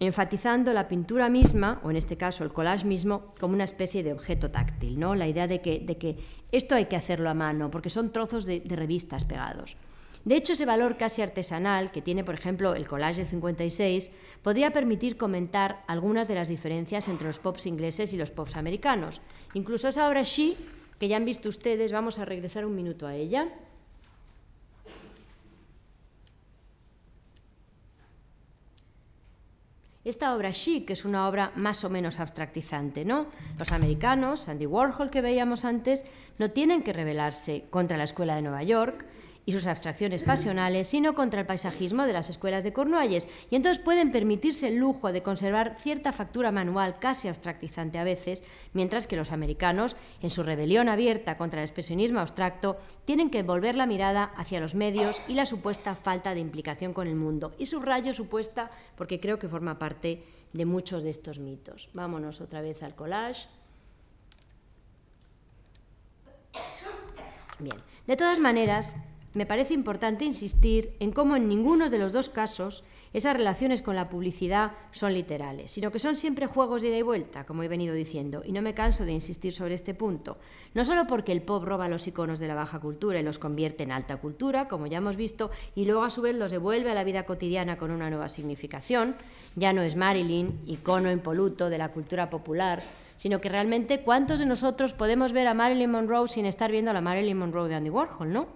enfatizando la pintura misma, o en este caso el collage mismo, como una especie de objeto táctil, ¿no? la idea de que, esto hay que hacerlo a mano, porque son trozos de, revistas pegados. De hecho, ese valor casi artesanal que tiene, por ejemplo, el collage del 56, podría permitir comentar algunas de las diferencias entre los pops ingleses y los pops americanos. Incluso esa obra She, que ya han visto ustedes, vamos a regresar un minuto a ella. Esta obra chic es una obra más o menos abstractizante, ¿no? Los americanos, Andy Warhol que veíamos antes, no tienen que rebelarse contra la escuela de Nueva York, y sus abstracciones pasionales, sino contra el paisajismo de las escuelas de Cornualles, y entonces pueden permitirse el lujo de conservar cierta factura manual casi abstractizante a veces, mientras que los americanos, en su rebelión abierta contra el expresionismo abstracto, tienen que volver la mirada hacia los medios y la supuesta falta de implicación con el mundo, y subrayo supuesta porque creo que forma parte de muchos de estos mitos. Vámonos otra vez al collage. Bien, de todas maneras, me parece importante insistir en cómo en ninguno de los dos casos esas relaciones con la publicidad son literales, sino que son siempre juegos de ida y vuelta, como he venido diciendo, y no me canso de insistir sobre este punto. No solo porque el pop roba los iconos de la baja cultura y los convierte en alta cultura, como ya hemos visto, y luego a su vez los devuelve a la vida cotidiana con una nueva significación, ya no es Marilyn, icono impoluto de la cultura popular, sino que realmente cuántos de nosotros podemos ver a Marilyn Monroe sin estar viendo a la Marilyn Monroe de Andy Warhol, ¿no?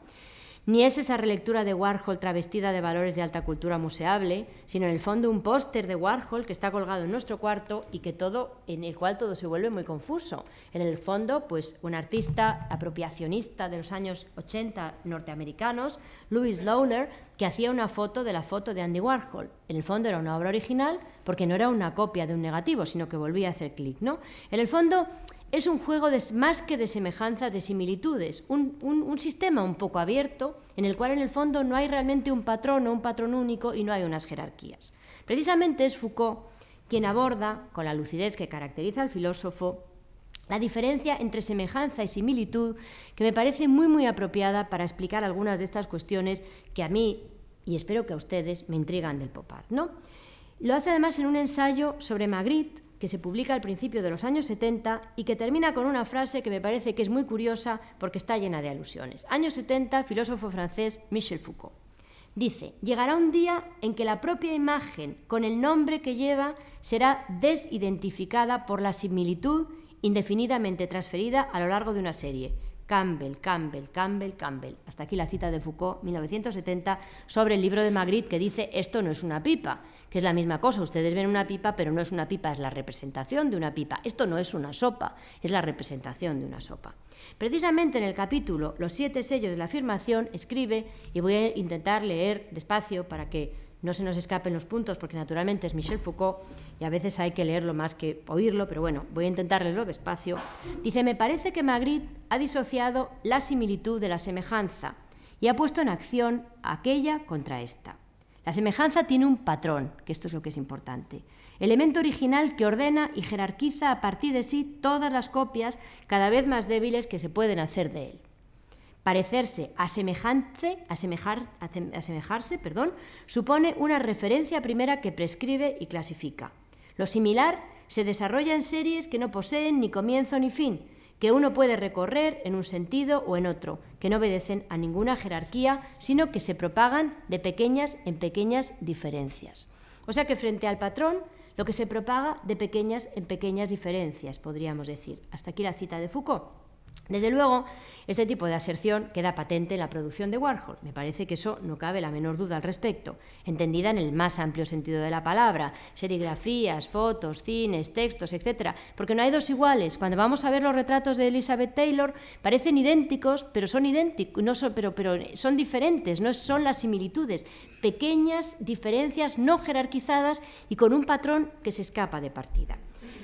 Ni es esa relectura de Warhol travestida de valores de alta cultura museable, sino en el fondo un póster de Warhol que está colgado en nuestro cuarto y que todo, en el cual todo se vuelve muy confuso. En el fondo, pues un artista apropiacionista de los años 80 norteamericanos, Louis Lawler, que hacía una foto de la foto de Andy Warhol. En el fondo era una obra original porque no era una copia de un negativo, sino que volvía a hacer clic, ¿no? En el fondo es un juego de, más que de semejanzas, de similitudes, un, sistema un poco abierto en el cual en el fondo no hay realmente un patrón o un patrón único y no hay unas jerarquías. Precisamente es Foucault quien aborda, con la lucidez que caracteriza al filósofo, la diferencia entre semejanza y similitud, que me parece muy muy apropiada para explicar algunas de estas cuestiones que a mí, y espero que a ustedes, me intrigan del popar. ¿no? Lo hace además en un ensayo sobre Magritte, que se publica al principio de los años 70 y que termina con una frase que me parece que es muy curiosa porque está llena de alusiones. Años 70, filósofo francés Michel Foucault. Dice, llegará un día en que la propia imagen con el nombre que lleva será desidentificada por la similitud indefinidamente transferida a lo largo de una serie Campbell, Campbell, Campbell, Campbell. Hasta aquí la cita de Foucault, 1970, sobre el libro de Magritte que dice esto no es una pipa, que es la misma cosa. Ustedes ven una pipa, pero no es una pipa, es la representación de una pipa. Esto no es una sopa, es la representación de una sopa. Precisamente en el capítulo Los siete sellos de la afirmación escribe, y voy a intentar leer despacio para que no se nos escapen los puntos porque naturalmente es Michel Foucault y a veces hay que leerlo más que oírlo, pero bueno, voy a intentar leerlo despacio. Dice, me parece que Magritte ha disociado la similitud de la semejanza y ha puesto en acción aquella contra esta. La semejanza tiene un patrón, que esto es lo que es importante, elemento original que ordena y jerarquiza a partir de sí todas las copias cada vez más débiles que se pueden hacer de él. Parecerse, asemejarse, asemejarse perdón, supone una referencia primera que prescribe y clasifica. Lo similar se desarrolla en series que no poseen ni comienzo ni fin, que uno puede recorrer en un sentido o en otro, que no obedecen a ninguna jerarquía, sino que se propagan de pequeñas en pequeñas diferencias. O sea que frente al patrón, lo que se propaga de pequeñas en pequeñas diferencias, podríamos decir. Hasta aquí la cita de Foucault. Desde luego, este tipo de aserción queda patente en la producción de Warhol. Me parece que eso no cabe la menor duda al respecto, entendida en el más amplio sentido de la palabra, serigrafías, fotos, cines, textos, etc. Porque no hay dos iguales. Cuando vamos a ver los retratos de Elizabeth Taylor, parecen idénticos, pero son idénticos, no son, pero, son diferentes, no son las similitudes, pequeñas diferencias no jerarquizadas y con un patrón que se escapa de partida.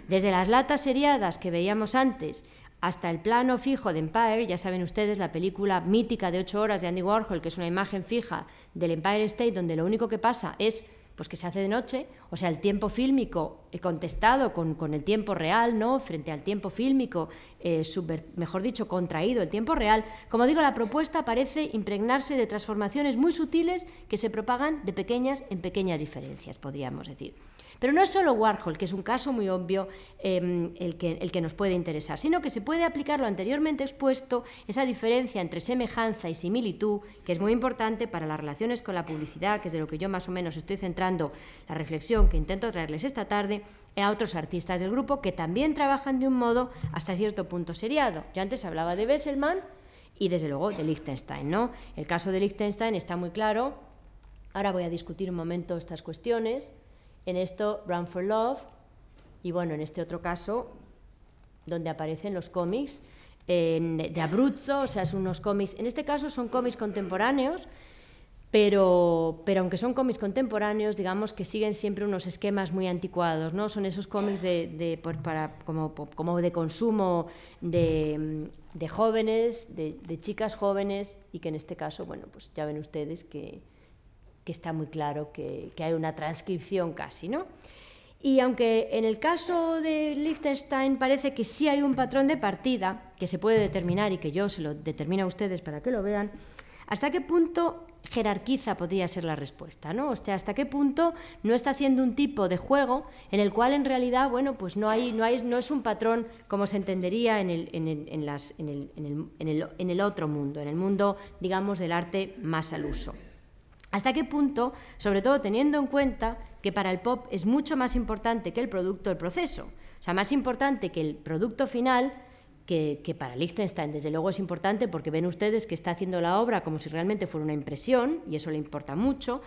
Desde las latas seriadas que veíamos antes hasta el plano fijo de Empire, ya saben ustedes, la película mítica de ocho horas de Andy Warhol, que es una imagen fija del Empire State, donde lo único que pasa es pues que se hace de noche, o sea, el tiempo fílmico contestado con, con el tiempo real, ¿no? Frente al tiempo fílmico, eh, mejor dicho, contraído el tiempo real. Como digo, la propuesta parece impregnarse de transformaciones muy sutiles que se propagan de pequeñas en pequeñas diferencias, podríamos decir. Pero no es solo Warhol, que es un caso muy obvio em, el, que, el que nos puede interesar, sino que se puede aplicar lo anteriormente expuesto, esa diferencia entre semejanza y similitud, que es muy importante para las relaciones con la publicidad, que es de lo que yo más o menos estoy centrando la reflexión que intento traerles esta tarde, a otros artistas del grupo que también trabajan de un modo hasta cierto punto seriado. Yo antes hablaba de Besselman y desde luego de Liechtenstein. ¿no? El caso de Liechtenstein está muy claro. Ahora voy a discutir un momento estas cuestiones en esto Run for Love y bueno, en este otro caso donde aparecen los cómics de Abruzzo, o sea, son unos cómics, en este caso son cómics contemporáneos, pero, pero aunque son cómics contemporáneos, digamos que siguen siempre unos esquemas muy anticuados, ¿no? Son esos cómics de, para, como, como, de consumo de, de jóvenes, de, chicas jóvenes, y que en este caso, bueno, pues ya ven ustedes que, que está muy claro que, hay una transcripción casi, ¿no? Y aunque en el caso de Liechtenstein parece que sí hay un patrón de partida que se puede determinar y que yo se lo determino a ustedes para que lo vean, ¿hasta qué punto jerarquiza podría ser la respuesta? ¿no? O sea, ¿hasta qué punto no está haciendo un tipo de juego en el cual en realidad, bueno, pues no, hay, no, hay, no es un patrón como se entendería en, el, en el otro mundo, en el mundo, digamos, del arte más al uso? ¿Hasta qué punto, sobre todo teniendo en cuenta que para el pop es mucho más importante que el producto, el proceso? O sea, más importante que el producto final que, para Liechtenstein. Desde luego es importante porque ven ustedes que está haciendo la obra como si realmente fuera una impresión, y eso le importa mucho.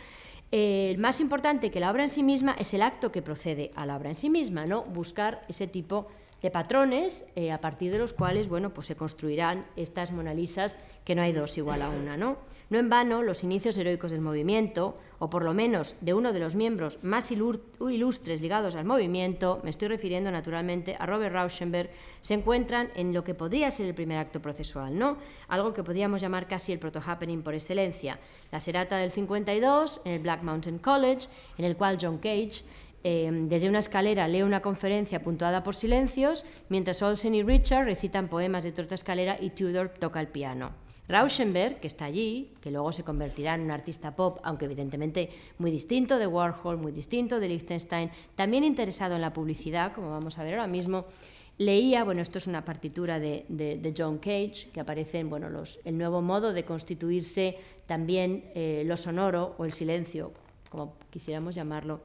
Eh, más importante que la obra en sí misma es el acto que procede a la obra en sí misma, ¿no? Buscar ese tipo de patrones eh, a partir de los cuales bueno, pues se construirán estas monalisas que no hay dos igual a una. ¿no? No en vano, los inicios heroicos del movimiento, o por lo menos de uno de los miembros más ilustres ligados al movimiento, me estoy refiriendo naturalmente a Robert Rauschenberg, se encuentran en lo que podría ser el primer acto procesual, ¿no? algo que podríamos llamar casi el proto-happening por excelencia. La serata del 52 en el Black Mountain College, en el cual John Cage eh, desde una escalera lee una conferencia puntuada por silencios, mientras Olsen y Richard recitan poemas de otra escalera y Tudor toca el piano. Rauschenberg, que está allí, que luego se convertirá en un artista pop, aunque evidentemente muy distinto de Warhol, muy distinto de Liechtenstein, también interesado en la publicidad, como vamos a ver ahora mismo, leía, bueno, esto es una partitura de, John Cage, que aparece en bueno, los, el nuevo modo de constituirse también eh, lo sonoro o el silencio, como quisiéramos llamarlo.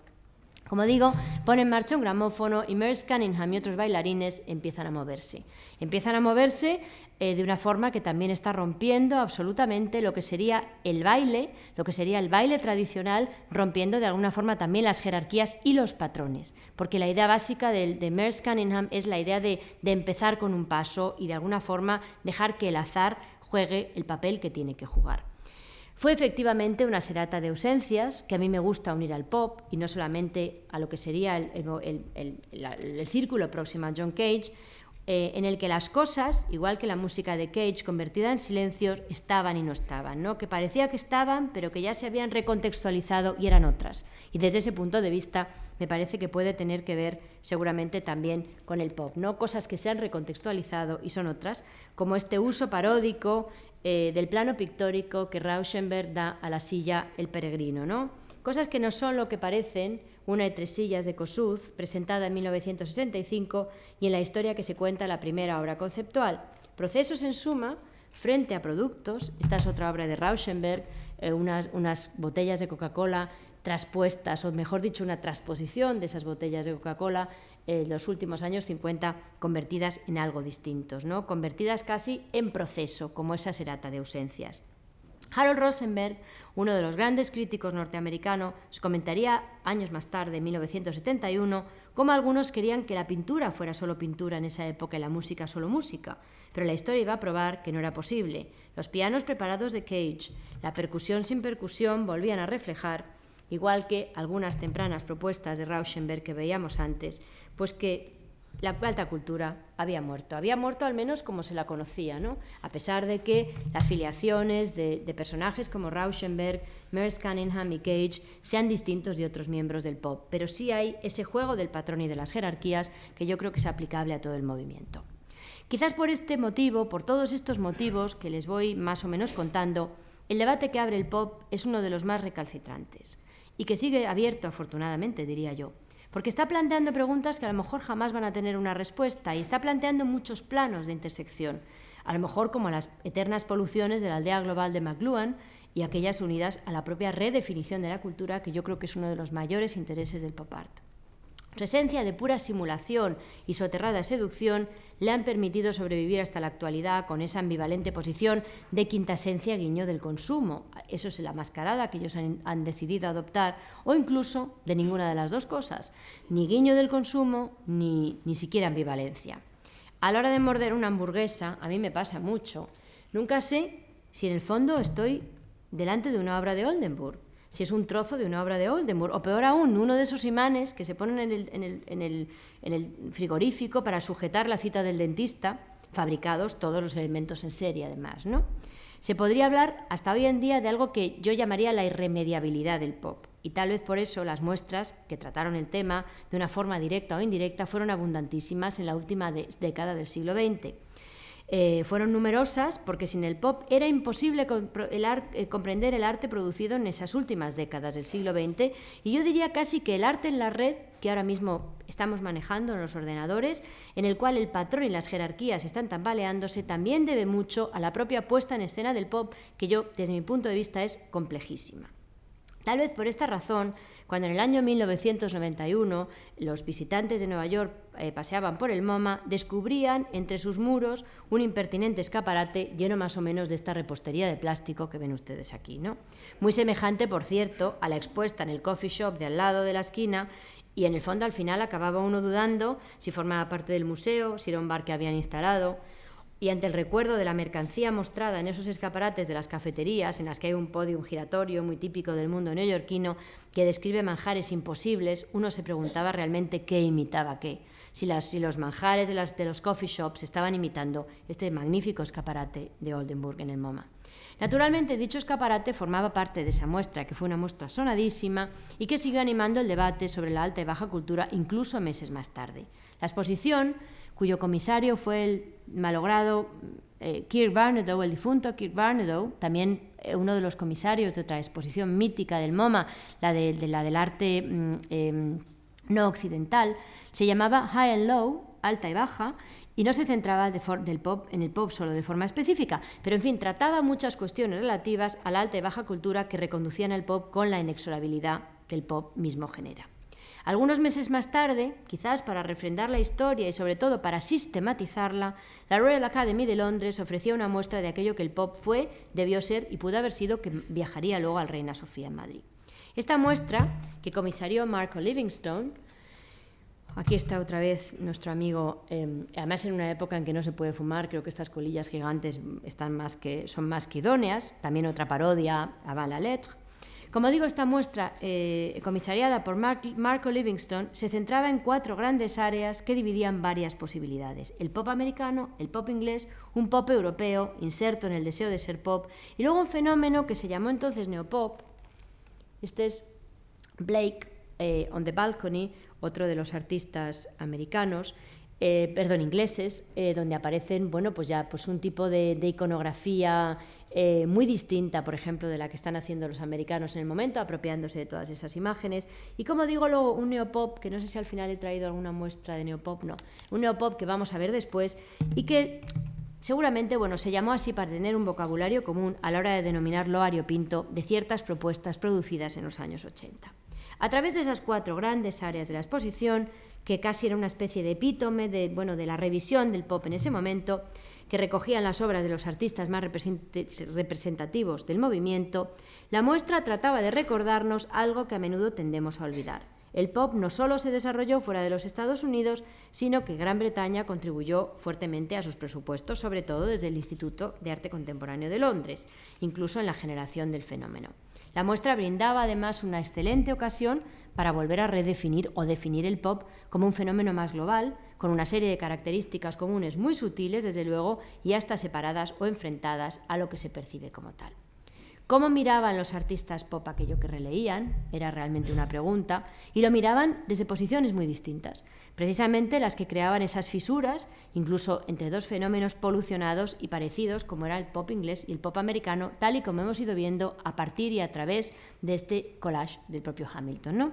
Como digo, pone en marcha un gramófono y Merce Cunningham y otros bailarines empiezan a moverse. Empiezan a moverse eh, de una forma que también está rompiendo absolutamente lo que sería el baile, lo que sería el baile tradicional, rompiendo de alguna forma también las jerarquías y los patrones. Porque la idea básica de, de Merce Cunningham es la idea de, de empezar con un paso y de alguna forma dejar que el azar juegue el papel que tiene que jugar. Fue efectivamente una serata de ausencias que a mí me gusta unir al pop y no solamente a lo que sería el, el, el, el círculo próximo a John Cage, eh, en el que las cosas, igual que la música de Cage convertida en silencio, estaban y no estaban, ¿no? que parecía que estaban, pero que ya se habían recontextualizado y eran otras. Y desde ese punto de vista me parece que puede tener que ver seguramente también con el pop, ¿no? cosas que se han recontextualizado y son otras, como este uso paródico eh, del plano pictórico que Rauschenberg da a la silla El Peregrino. ¿no? Cosas que no son lo que parecen, una de tres sillas de Kossuth, presentada en 1965, y en la historia que se cuenta la primera obra conceptual. Procesos en suma frente a productos, esta es otra obra de Rauschenberg, eh, unas, unas botellas de Coca-Cola traspuestas, o mejor dicho, una transposición de esas botellas de Coca-Cola eh, los últimos años 50 convertidas en algo distintos, ¿no? convertidas casi en proceso, como esa serata de ausencias. Harold Rosenberg, uno de los grandes críticos norteamericanos, comentaría años más tarde, en 1971, cómo algunos querían que la pintura fuera solo pintura en esa época y la música solo música, pero la historia iba a probar que no era posible. Los pianos preparados de Cage, la percusión sin percusión volvían a reflejar, igual que algunas tempranas propuestas de Rauschenberg que veíamos antes, pues que la alta cultura había muerto. Había muerto al menos como se la conocía, ¿no? a pesar de que las filiaciones de, personajes como Rauschenberg, Merce Cunningham y Cage sean distintos de otros miembros del pop. Pero sí hay ese juego del patrón y de las jerarquías que yo creo que es aplicable a todo el movimiento. Quizás por este motivo, por todos estos motivos que les voy más o menos contando, el debate que abre el pop es uno de los más recalcitrantes y que sigue abierto afortunadamente, diría yo porque está planteando preguntas que a lo mejor jamás van a tener una respuesta y está planteando muchos planos de intersección, a lo mejor como las eternas poluciones de la aldea global de McLuhan y aquellas unidas a la propia redefinición de la cultura, que yo creo que es uno de los mayores intereses del pop art. Su esencia de pura simulación y soterrada seducción le han permitido sobrevivir hasta la actualidad con esa ambivalente posición de quinta esencia guiño del consumo. Eso es la mascarada que ellos han, han, decidido adoptar, o incluso de ninguna de las dos cosas, ni guiño del consumo ni, ni siquiera ambivalencia. A la hora de morder una hamburguesa, a mí me pasa mucho. Nunca sé si en el fondo estoy delante de una obra de Oldenburg si es un trozo de una obra de Oldenburg, o peor aún, uno de esos imanes que se ponen en el, frigorífico para sujetar la cita del dentista, fabricados todos los elementos en serie además, ¿no? Se podría hablar hasta hoy en día de algo que yo llamaría la irremediabilidad del pop, y tal vez por eso las muestras que trataron el tema de una forma directa o indirecta fueron abundantísimas en la última década del siglo XX. Eh, fueron numerosas porque sin el pop era imposible eh, comprender el arte producido en esas últimas décadas del siglo XX y yo diría casi que el arte en la red que ahora mismo estamos manejando en los ordenadores, en el cual el patrón y las jerarquías están tambaleándose, también debe mucho a la propia puesta en escena del pop, que yo, desde mi punto de vista, es complejísima. Tal vez por esta razón, cuando en el año 1991 los visitantes de Nueva York eh, paseaban por el MoMA, descubrían entre sus muros un impertinente escaparate lleno más o menos de esta repostería de plástico que ven ustedes aquí, ¿no? Muy semejante, por cierto, a la expuesta en el coffee shop de al lado de la esquina y en el fondo al final acababa uno dudando si formaba parte del museo, si era un bar que habían instalado y ante el recuerdo de la mercancía mostrada en esos escaparates de las cafeterías, en las que hay un podio giratorio muy típico del mundo neoyorquino que describe manjares imposibles, uno se preguntaba realmente qué imitaba qué. Si, los manjares de, de los coffee shops estaban imitando este magnífico escaparate de Oldenburg en el MoMA. Naturalmente, dicho escaparate formaba parte de esa muestra, que fue una muestra sonadísima y que siguió animando el debate sobre la alta y baja cultura incluso meses más tarde. La exposición cuyo comisario fue el malogrado eh, el difunto Kirk Barnadow, también eh, uno de los comisarios de otra exposición mítica del MoMA, la, de, la del arte mm, em, no occidental, se llamaba High and Low, alta y baja, y no se centraba del pop, en el pop solo de forma específica, pero en fin, trataba muchas cuestiones relativas a la alta y baja cultura que reconducían el pop con la inexorabilidad que el pop mismo genera. Algunos meses más tarde, quizás para refrendar la historia y sobre todo para sistematizarla, la Royal Academy de Londres ofrecía una muestra de aquello que el pop fue, debió ser y pudo haber sido que viajaría luego al Reina Sofía en Madrid. Esta muestra, que comisarió Marco Livingstone, Aquí está otra vez nuestro amigo, eh, además en una época en que no se puede fumar, creo que estas colillas gigantes están más que, son más que idóneas. También otra parodia a la lettre. Como digo, esta muestra, eh, comisariada por Marco Livingstone, se centraba en cuatro grandes áreas que dividían varias posibilidades. El pop americano, el pop inglés, un pop europeo, inserto en el deseo de ser pop, y luego un fenómeno que se llamó entonces neopop. Este es Blake eh, on the Balcony, otro de los artistas americanos, eh, perdón, ingleses, donde aparecen, bueno, pues ya pues un tipo de, iconografía eh, muy distinta, por ejemplo, de la que están haciendo los americanos en el momento, apropiándose de todas esas imágenes. Y como digo, luego un neopop, que no sé si al final he traído alguna muestra de neopop, no, un neopop que vamos a ver después y que Seguramente, bueno, se llamó así para tener un vocabulario común a la hora de denominarlo Pinto de ciertas propuestas producidas en los años 80. A través de esas cuatro grandes áreas de la exposición, que casi era una especie de epítome de, bueno, de la revisión del pop en ese momento, que recogían las obras de los artistas más representativos del movimiento, la muestra trataba de recordarnos algo que a menudo tendemos a olvidar. El pop no solo se desarrolló fuera de los Estados Unidos, sino que Gran Bretaña contribuyó fuertemente a sus presupuestos, sobre todo desde el Instituto de Arte Contemporáneo de Londres, incluso en la generación del fenómeno. La muestra brindaba además una excelente ocasión para volver a redefinir o definir el pop como un fenómeno más global, con una serie de características comunes muy sutiles, desde luego, y hasta separadas o enfrentadas a lo que se percibe como tal. ¿Cómo miraban los artistas pop aquello que releían? Era realmente una pregunta, y lo miraban desde posiciones muy distintas, precisamente las que creaban esas fisuras, incluso entre dos fenómenos polucionados y parecidos, como era el pop inglés y el pop americano, tal y como hemos ido viendo a partir y a través de este collage del propio Hamilton. ¿no?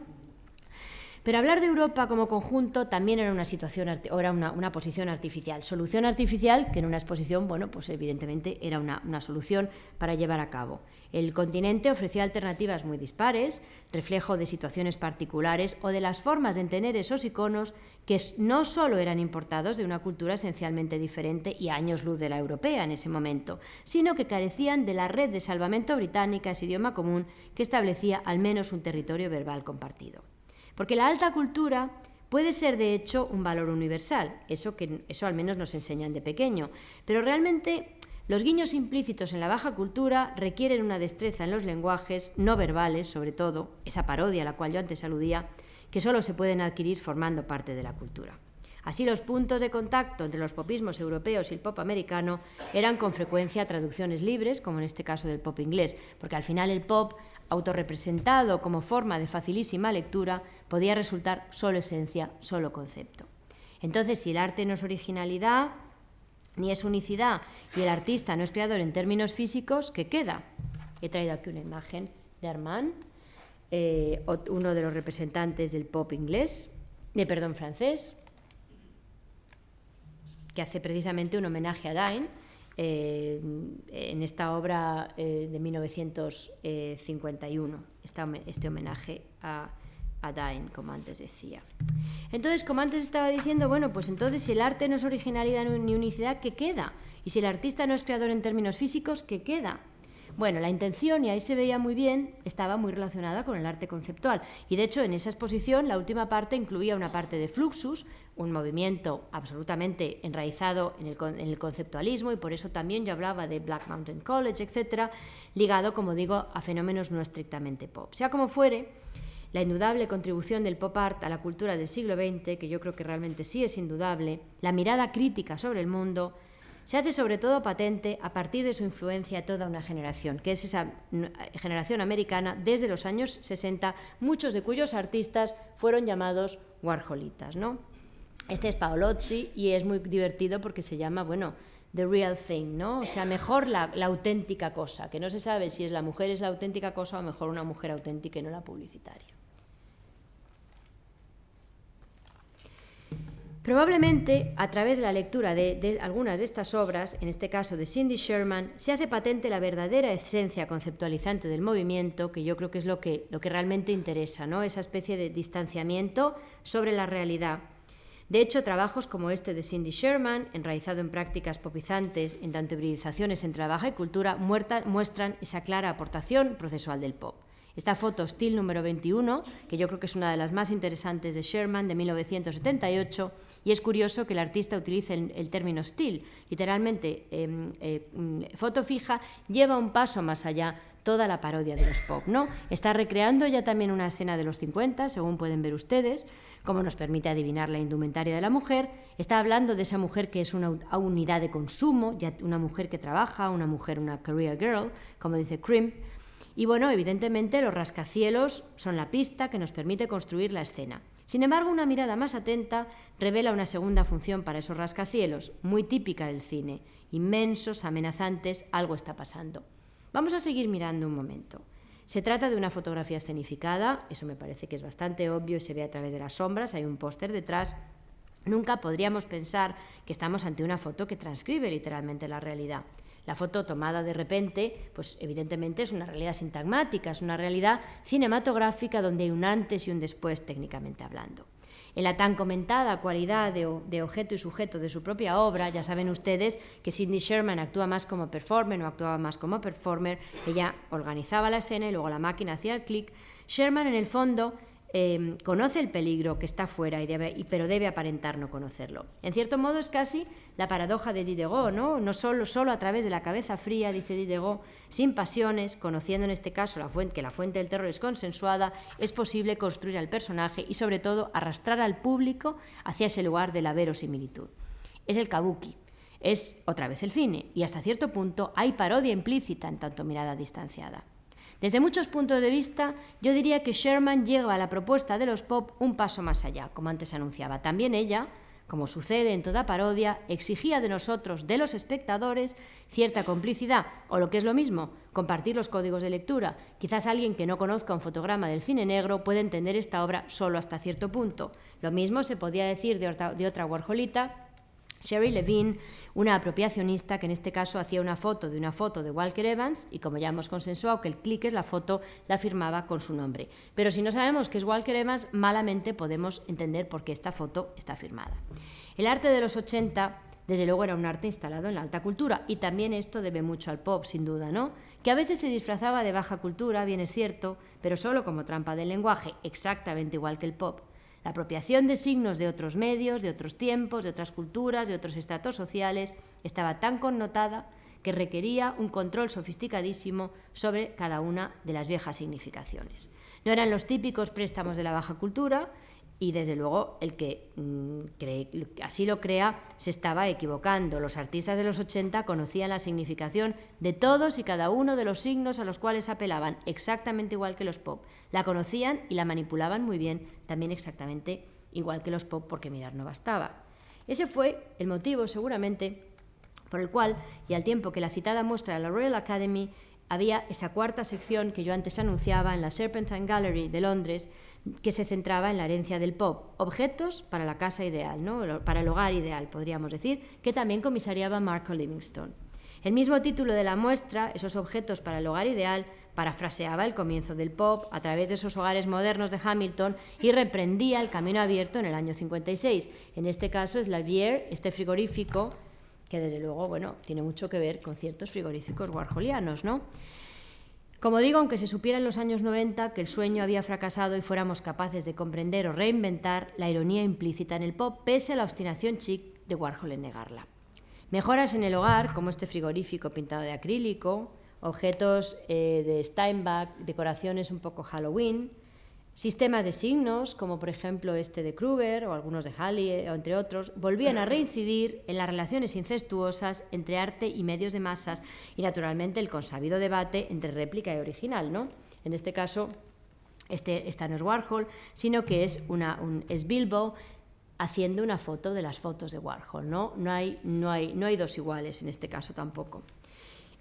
Pero hablar de Europa como conjunto también era una situación era una, posición artificial. Solución artificial que en una exposición, bueno, pues evidentemente era una, solución para llevar a cabo. El continente ofrecía alternativas muy dispares, reflejo de situaciones particulares o de las formas de entender esos iconos que no solo eran importados de una cultura esencialmente diferente y años luz de la europea en ese momento, sino que carecían de la red de salvamento británica, ese idioma común, que establecía al menos un territorio verbal compartido. Porque la alta cultura puede ser de hecho un valor universal, eso, que, eso al menos nos enseñan de pequeño, pero realmente los guiños implícitos en la baja cultura requieren una destreza en los lenguajes no verbales, sobre todo, esa parodia a la cual yo antes aludía, que solo se pueden adquirir formando parte de la cultura. Así los puntos de contacto entre los popismos europeos y el pop americano eran con frecuencia traducciones libres, como en este caso del pop inglés, porque al final el pop autorrepresentado como forma de facilísima lectura, podía resultar solo esencia, solo concepto. Entonces, si el arte no es originalidad, ni es unicidad, y el artista no es creador en términos físicos, ¿qué queda? He traído aquí una imagen de Armand, eh, uno de los representantes del pop inglés, de perdón, francés, que hace precisamente un homenaje a Dain, eh, en esta obra eh, de 1951, este homenaje a, a Dain, como antes decía. Entonces, como antes estaba diciendo, bueno, pues entonces si el arte no es originalidad ni unicidad, ¿qué queda? Y si el artista no es creador en términos físicos, ¿qué queda? Bueno, la intención, y ahí se veía muy bien, estaba muy relacionada con el arte conceptual. Y de hecho, en esa exposición, la última parte incluía una parte de Fluxus, un movimiento absolutamente enraizado en el, conceptualismo, y por eso también yo hablaba de Black Mountain College, etcétera, ligado, como digo, a fenómenos no estrictamente pop. Sea como fuere, la indudable contribución del pop art a la cultura del siglo XX, que yo creo que realmente sí es indudable, la mirada crítica sobre el mundo, se hace sobre todo patente a partir de su influencia toda una generación, que es esa generación americana desde los años 60, muchos de cuyos artistas fueron llamados Warholitas. ¿no? Este es Paolozzi y es muy divertido porque se llama, bueno, The Real Thing, ¿no? O sea, mejor la, la auténtica cosa, que no se sabe si es la mujer es la auténtica cosa o mejor una mujer auténtica y no la publicitaria. Probablemente a través de la lectura de, algunas de estas obras, en este caso de Cindy Sherman, se hace patente la verdadera esencia conceptualizante del movimiento, que yo creo que es lo que, lo que realmente interesa, ¿no? esa especie de distanciamiento sobre la realidad. De hecho, trabajos como este de Cindy Sherman, enraizado en prácticas popizantes, en tanto hibridizaciones entre la baja y cultura, muestran esa clara aportación procesual del pop. Esta foto, Steel número 21, que yo creo que es una de las más interesantes de Sherman, de 1978, y es curioso que el artista utilice el, término still, literalmente em, eh, mm, foto fija, lleva un paso más allá toda la parodia de los pop, ¿no? Está recreando ya también una escena de los 50, según pueden ver ustedes, como nos permite adivinar la indumentaria de la mujer. Está hablando de esa mujer que es una unidad de consumo, ya una mujer que trabaja, una mujer, una career girl, como dice Crimp. Y bueno, evidentemente los rascacielos son la pista que nos permite construir la escena. Sin embargo, una mirada más atenta revela una segunda función para esos rascacielos, muy típica del cine. Inmensos, amenazantes, algo está pasando. Vamos a seguir mirando un momento. Se trata de una fotografía escenificada, eso me parece que es bastante obvio y se ve a través de las sombras, hay un póster detrás. Nunca podríamos pensar que estamos ante una foto que transcribe literalmente la realidad. La foto tomada de repente, pues evidentemente es una realidad sintagmática, es una realidad cinematográfica donde hay un antes y un después técnicamente hablando. En la tan comentada cualidad de, objeto y sujeto de su propia obra, ya saben ustedes que Sidney Sherman actúa más como performer, no actuaba más como performer, ella organizaba la escena y luego la máquina hacía el clic. Sherman en el fondo Em, conoce el peligro que está fuera, y debe, pero debe aparentar no conocerlo. En cierto modo es casi la paradoja de Diderot, ¿no? No solo, solo a través de la cabeza fría, dice Diderot, sin pasiones, conociendo en este caso la fuente, que la fuente del terror es consensuada, es posible construir al personaje y sobre todo arrastrar al público hacia ese lugar de la verosimilitud. Es el kabuki, es otra vez el cine, y hasta cierto punto hay parodia implícita en tanto mirada distanciada. Desde muchos puntos de vista, yo diría que Sherman llega a la propuesta de los pop un paso más allá, como antes anunciaba. También ella, como sucede en toda parodia, exigía de nosotros, de los espectadores, cierta complicidad, o lo que es lo mismo, compartir los códigos de lectura. Quizás alguien que no conozca un fotograma del cine negro puede entender esta obra solo hasta cierto punto. Lo mismo se podía decir de otra, de otra Warholita Sherry Levine, una apropiacionista que en este caso hacía una foto de una foto de Walker Evans y como ya hemos consensuado que el click es la foto, la firmaba con su nombre. Pero si no sabemos que es Walker Evans, malamente podemos entender por qué esta foto está firmada. El arte de los 80, desde luego, era un arte instalado en la alta cultura y también esto debe mucho al pop, sin duda, ¿no? Que a veces se disfrazaba de baja cultura, bien es cierto, pero solo como trampa del lenguaje, exactamente igual que el pop. La apropiación de signos de otros medios, de otros tiempos, de otras culturas, de otros estratos sociales, estaba tan connotada que requería un control sofisticadísimo sobre cada una de las viejas significaciones. No eran los típicos préstamos de la baja cultura, y desde luego el que mm, así lo crea se estaba equivocando. Los artistas de los 80 conocían la significación de todos y cada uno de los signos a los cuales apelaban, exactamente igual que los pop. La conocían y la manipulaban muy bien, también exactamente igual que los pop, porque mirar no bastaba. Ese fue el motivo, seguramente, por el cual, y al tiempo que la citada muestra de la Royal Academy, había esa cuarta sección que yo antes anunciaba en la Serpentine Gallery de Londres, que se centraba en la herencia del pop, objetos para la casa ideal, ¿no? para el hogar ideal, podríamos decir, que también comisariaba Marco Livingstone. El mismo título de la muestra, esos objetos para el hogar ideal, parafraseaba el comienzo del pop a través de esos hogares modernos de Hamilton y reprendía el camino abierto en el año 56. En este caso es la Vier, este frigorífico, que desde luego, bueno, tiene mucho que ver con ciertos frigoríficos warholianos, ¿no? Como digo, aunque se supiera en los años 90 que el sueño había fracasado y fuéramos capaces de comprender o reinventar la ironía implícita en el pop, pese a la obstinación chic de Warhol en negarla. Mejoras en el hogar, como este frigorífico pintado de acrílico, objetos eh, de Steinbach, decoraciones un poco Halloween, Sistemas de signos, como por ejemplo este de Kruger o algunos de Halley, eh, entre otros, volvían a reincidir en las relaciones incestuosas entre arte y medios de masas y naturalmente el consabido debate entre réplica y original. ¿no? En este caso, este, esta no es Warhol, sino que es, una, un, es Bilbo haciendo una foto de las fotos de Warhol. ¿no? No, hay, no, hay, no hay dos iguales en este caso tampoco.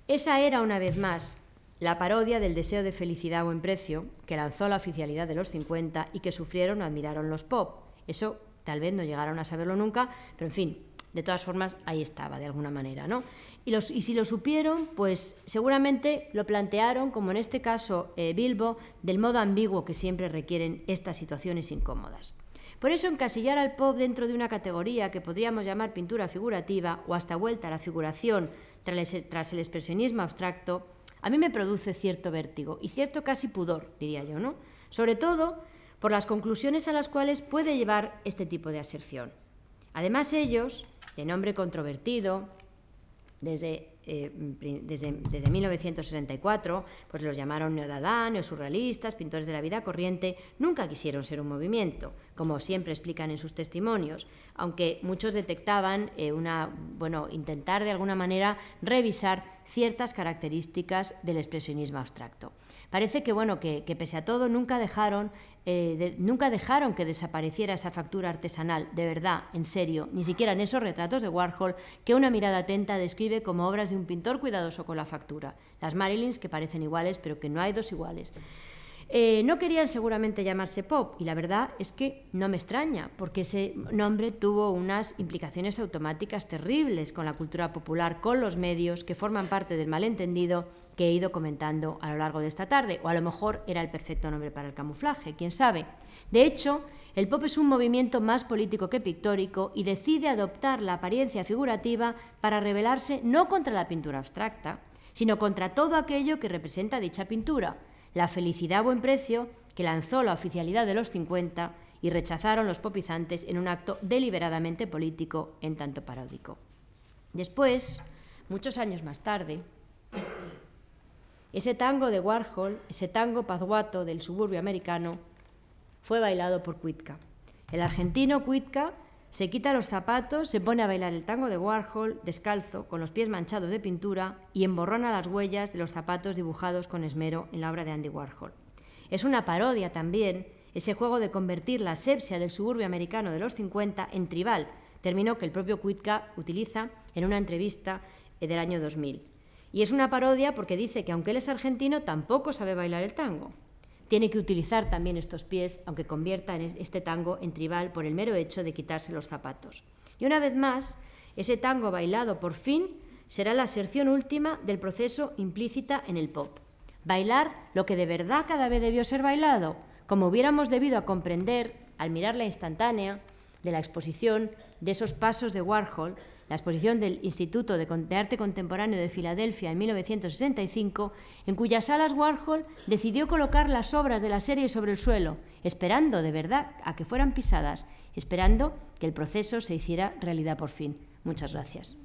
Esa era, una vez más, la parodia del deseo de felicidad o en precio que lanzó la oficialidad de los 50 y que sufrieron o admiraron los pop. Eso tal vez no llegaron a saberlo nunca, pero en fin, de todas formas ahí estaba de alguna manera, ¿no? Y si lo supieron, pues seguramente lo plantearon, como en este caso eh, Bilbo, del modo ambiguo que siempre requieren estas situaciones incómodas. Por eso encasillar al pop dentro de una categoría que podríamos llamar pintura figurativa o hasta vuelta a la figuración tras el expresionismo abstracto, a mí me produce cierto vértigo y cierto casi pudor, diría yo, ¿no? Sobre todo por las conclusiones a las cuales puede llevar este tipo de aserción. Además, ellos, de nombre controvertido, desde, eh, desde, 1964, pues los llamaron neodadá, neosurrealistas, pintores de la vida corriente, nunca quisieron ser un movimiento, como siempre explican en sus testimonios, aunque muchos detectaban eh, una, bueno, intentar de alguna manera revisar ciertas características del expresionismo abstracto. Parece que, bueno, que, pese a todo nunca dejaron, eh, nunca dejaron que desapareciera esa factura artesanal, de verdad, en serio, ni siquiera en esos retratos de Warhol que una mirada atenta describe como obras de un pintor cuidadoso con la factura. Las Marilyns que parecen iguales, pero que no hay dos iguales. Eh, no querían seguramente llamarse pop y la verdad es que no me extraña porque ese nombre tuvo unas implicaciones automáticas terribles con la cultura popular, con los medios que forman parte del malentendido que he ido comentando a lo largo de esta tarde o a lo mejor era el perfecto nombre para el camuflaje, quién sabe. De hecho, el pop es un movimiento más político que pictórico y decide adoptar la apariencia figurativa para rebelarse no contra la pintura abstracta, sino contra todo aquello que representa dicha pintura, la felicidad a buen precio que lanzó la oficialidad de los 50 y rechazaron los popizantes en un acto deliberadamente político en tanto paródico. Después, muchos años más tarde, ese tango de Warhol, ese tango pazguato del suburbio americano, fue bailado por Kuitka. El argentino Kuitka se quita los zapatos, se pone a bailar el tango de Warhol descalzo, con los pies manchados de pintura y emborrona las huellas de los zapatos dibujados con esmero en la obra de Andy Warhol. Es una parodia también ese juego de convertir la asepsia del suburbio americano de los 50 en tribal, término que el propio Kuitka utiliza en una entrevista del año 2000. Y es una parodia porque dice que aunque él es argentino, tampoco sabe bailar el tango. Tiene que utilizar también estos pies, aunque convierta este tango en tribal por el mero hecho de quitarse los zapatos. Y una vez más, ese tango bailado por fin será la aserción última del proceso implícita en el pop. Bailar lo que de verdad cada vez debió ser bailado, como hubiéramos debido a comprender al mirar la instantánea de la exposición de esos pasos de Warhol, la exposición del Instituto de Arte Contemporáneo de Filadelfia en 1965, en cuyas salas Warhol decidió colocar las obras de la serie sobre el suelo, esperando de verdad a que fueran pisadas, esperando que el proceso se hiciera realidad por fin. Muchas gracias.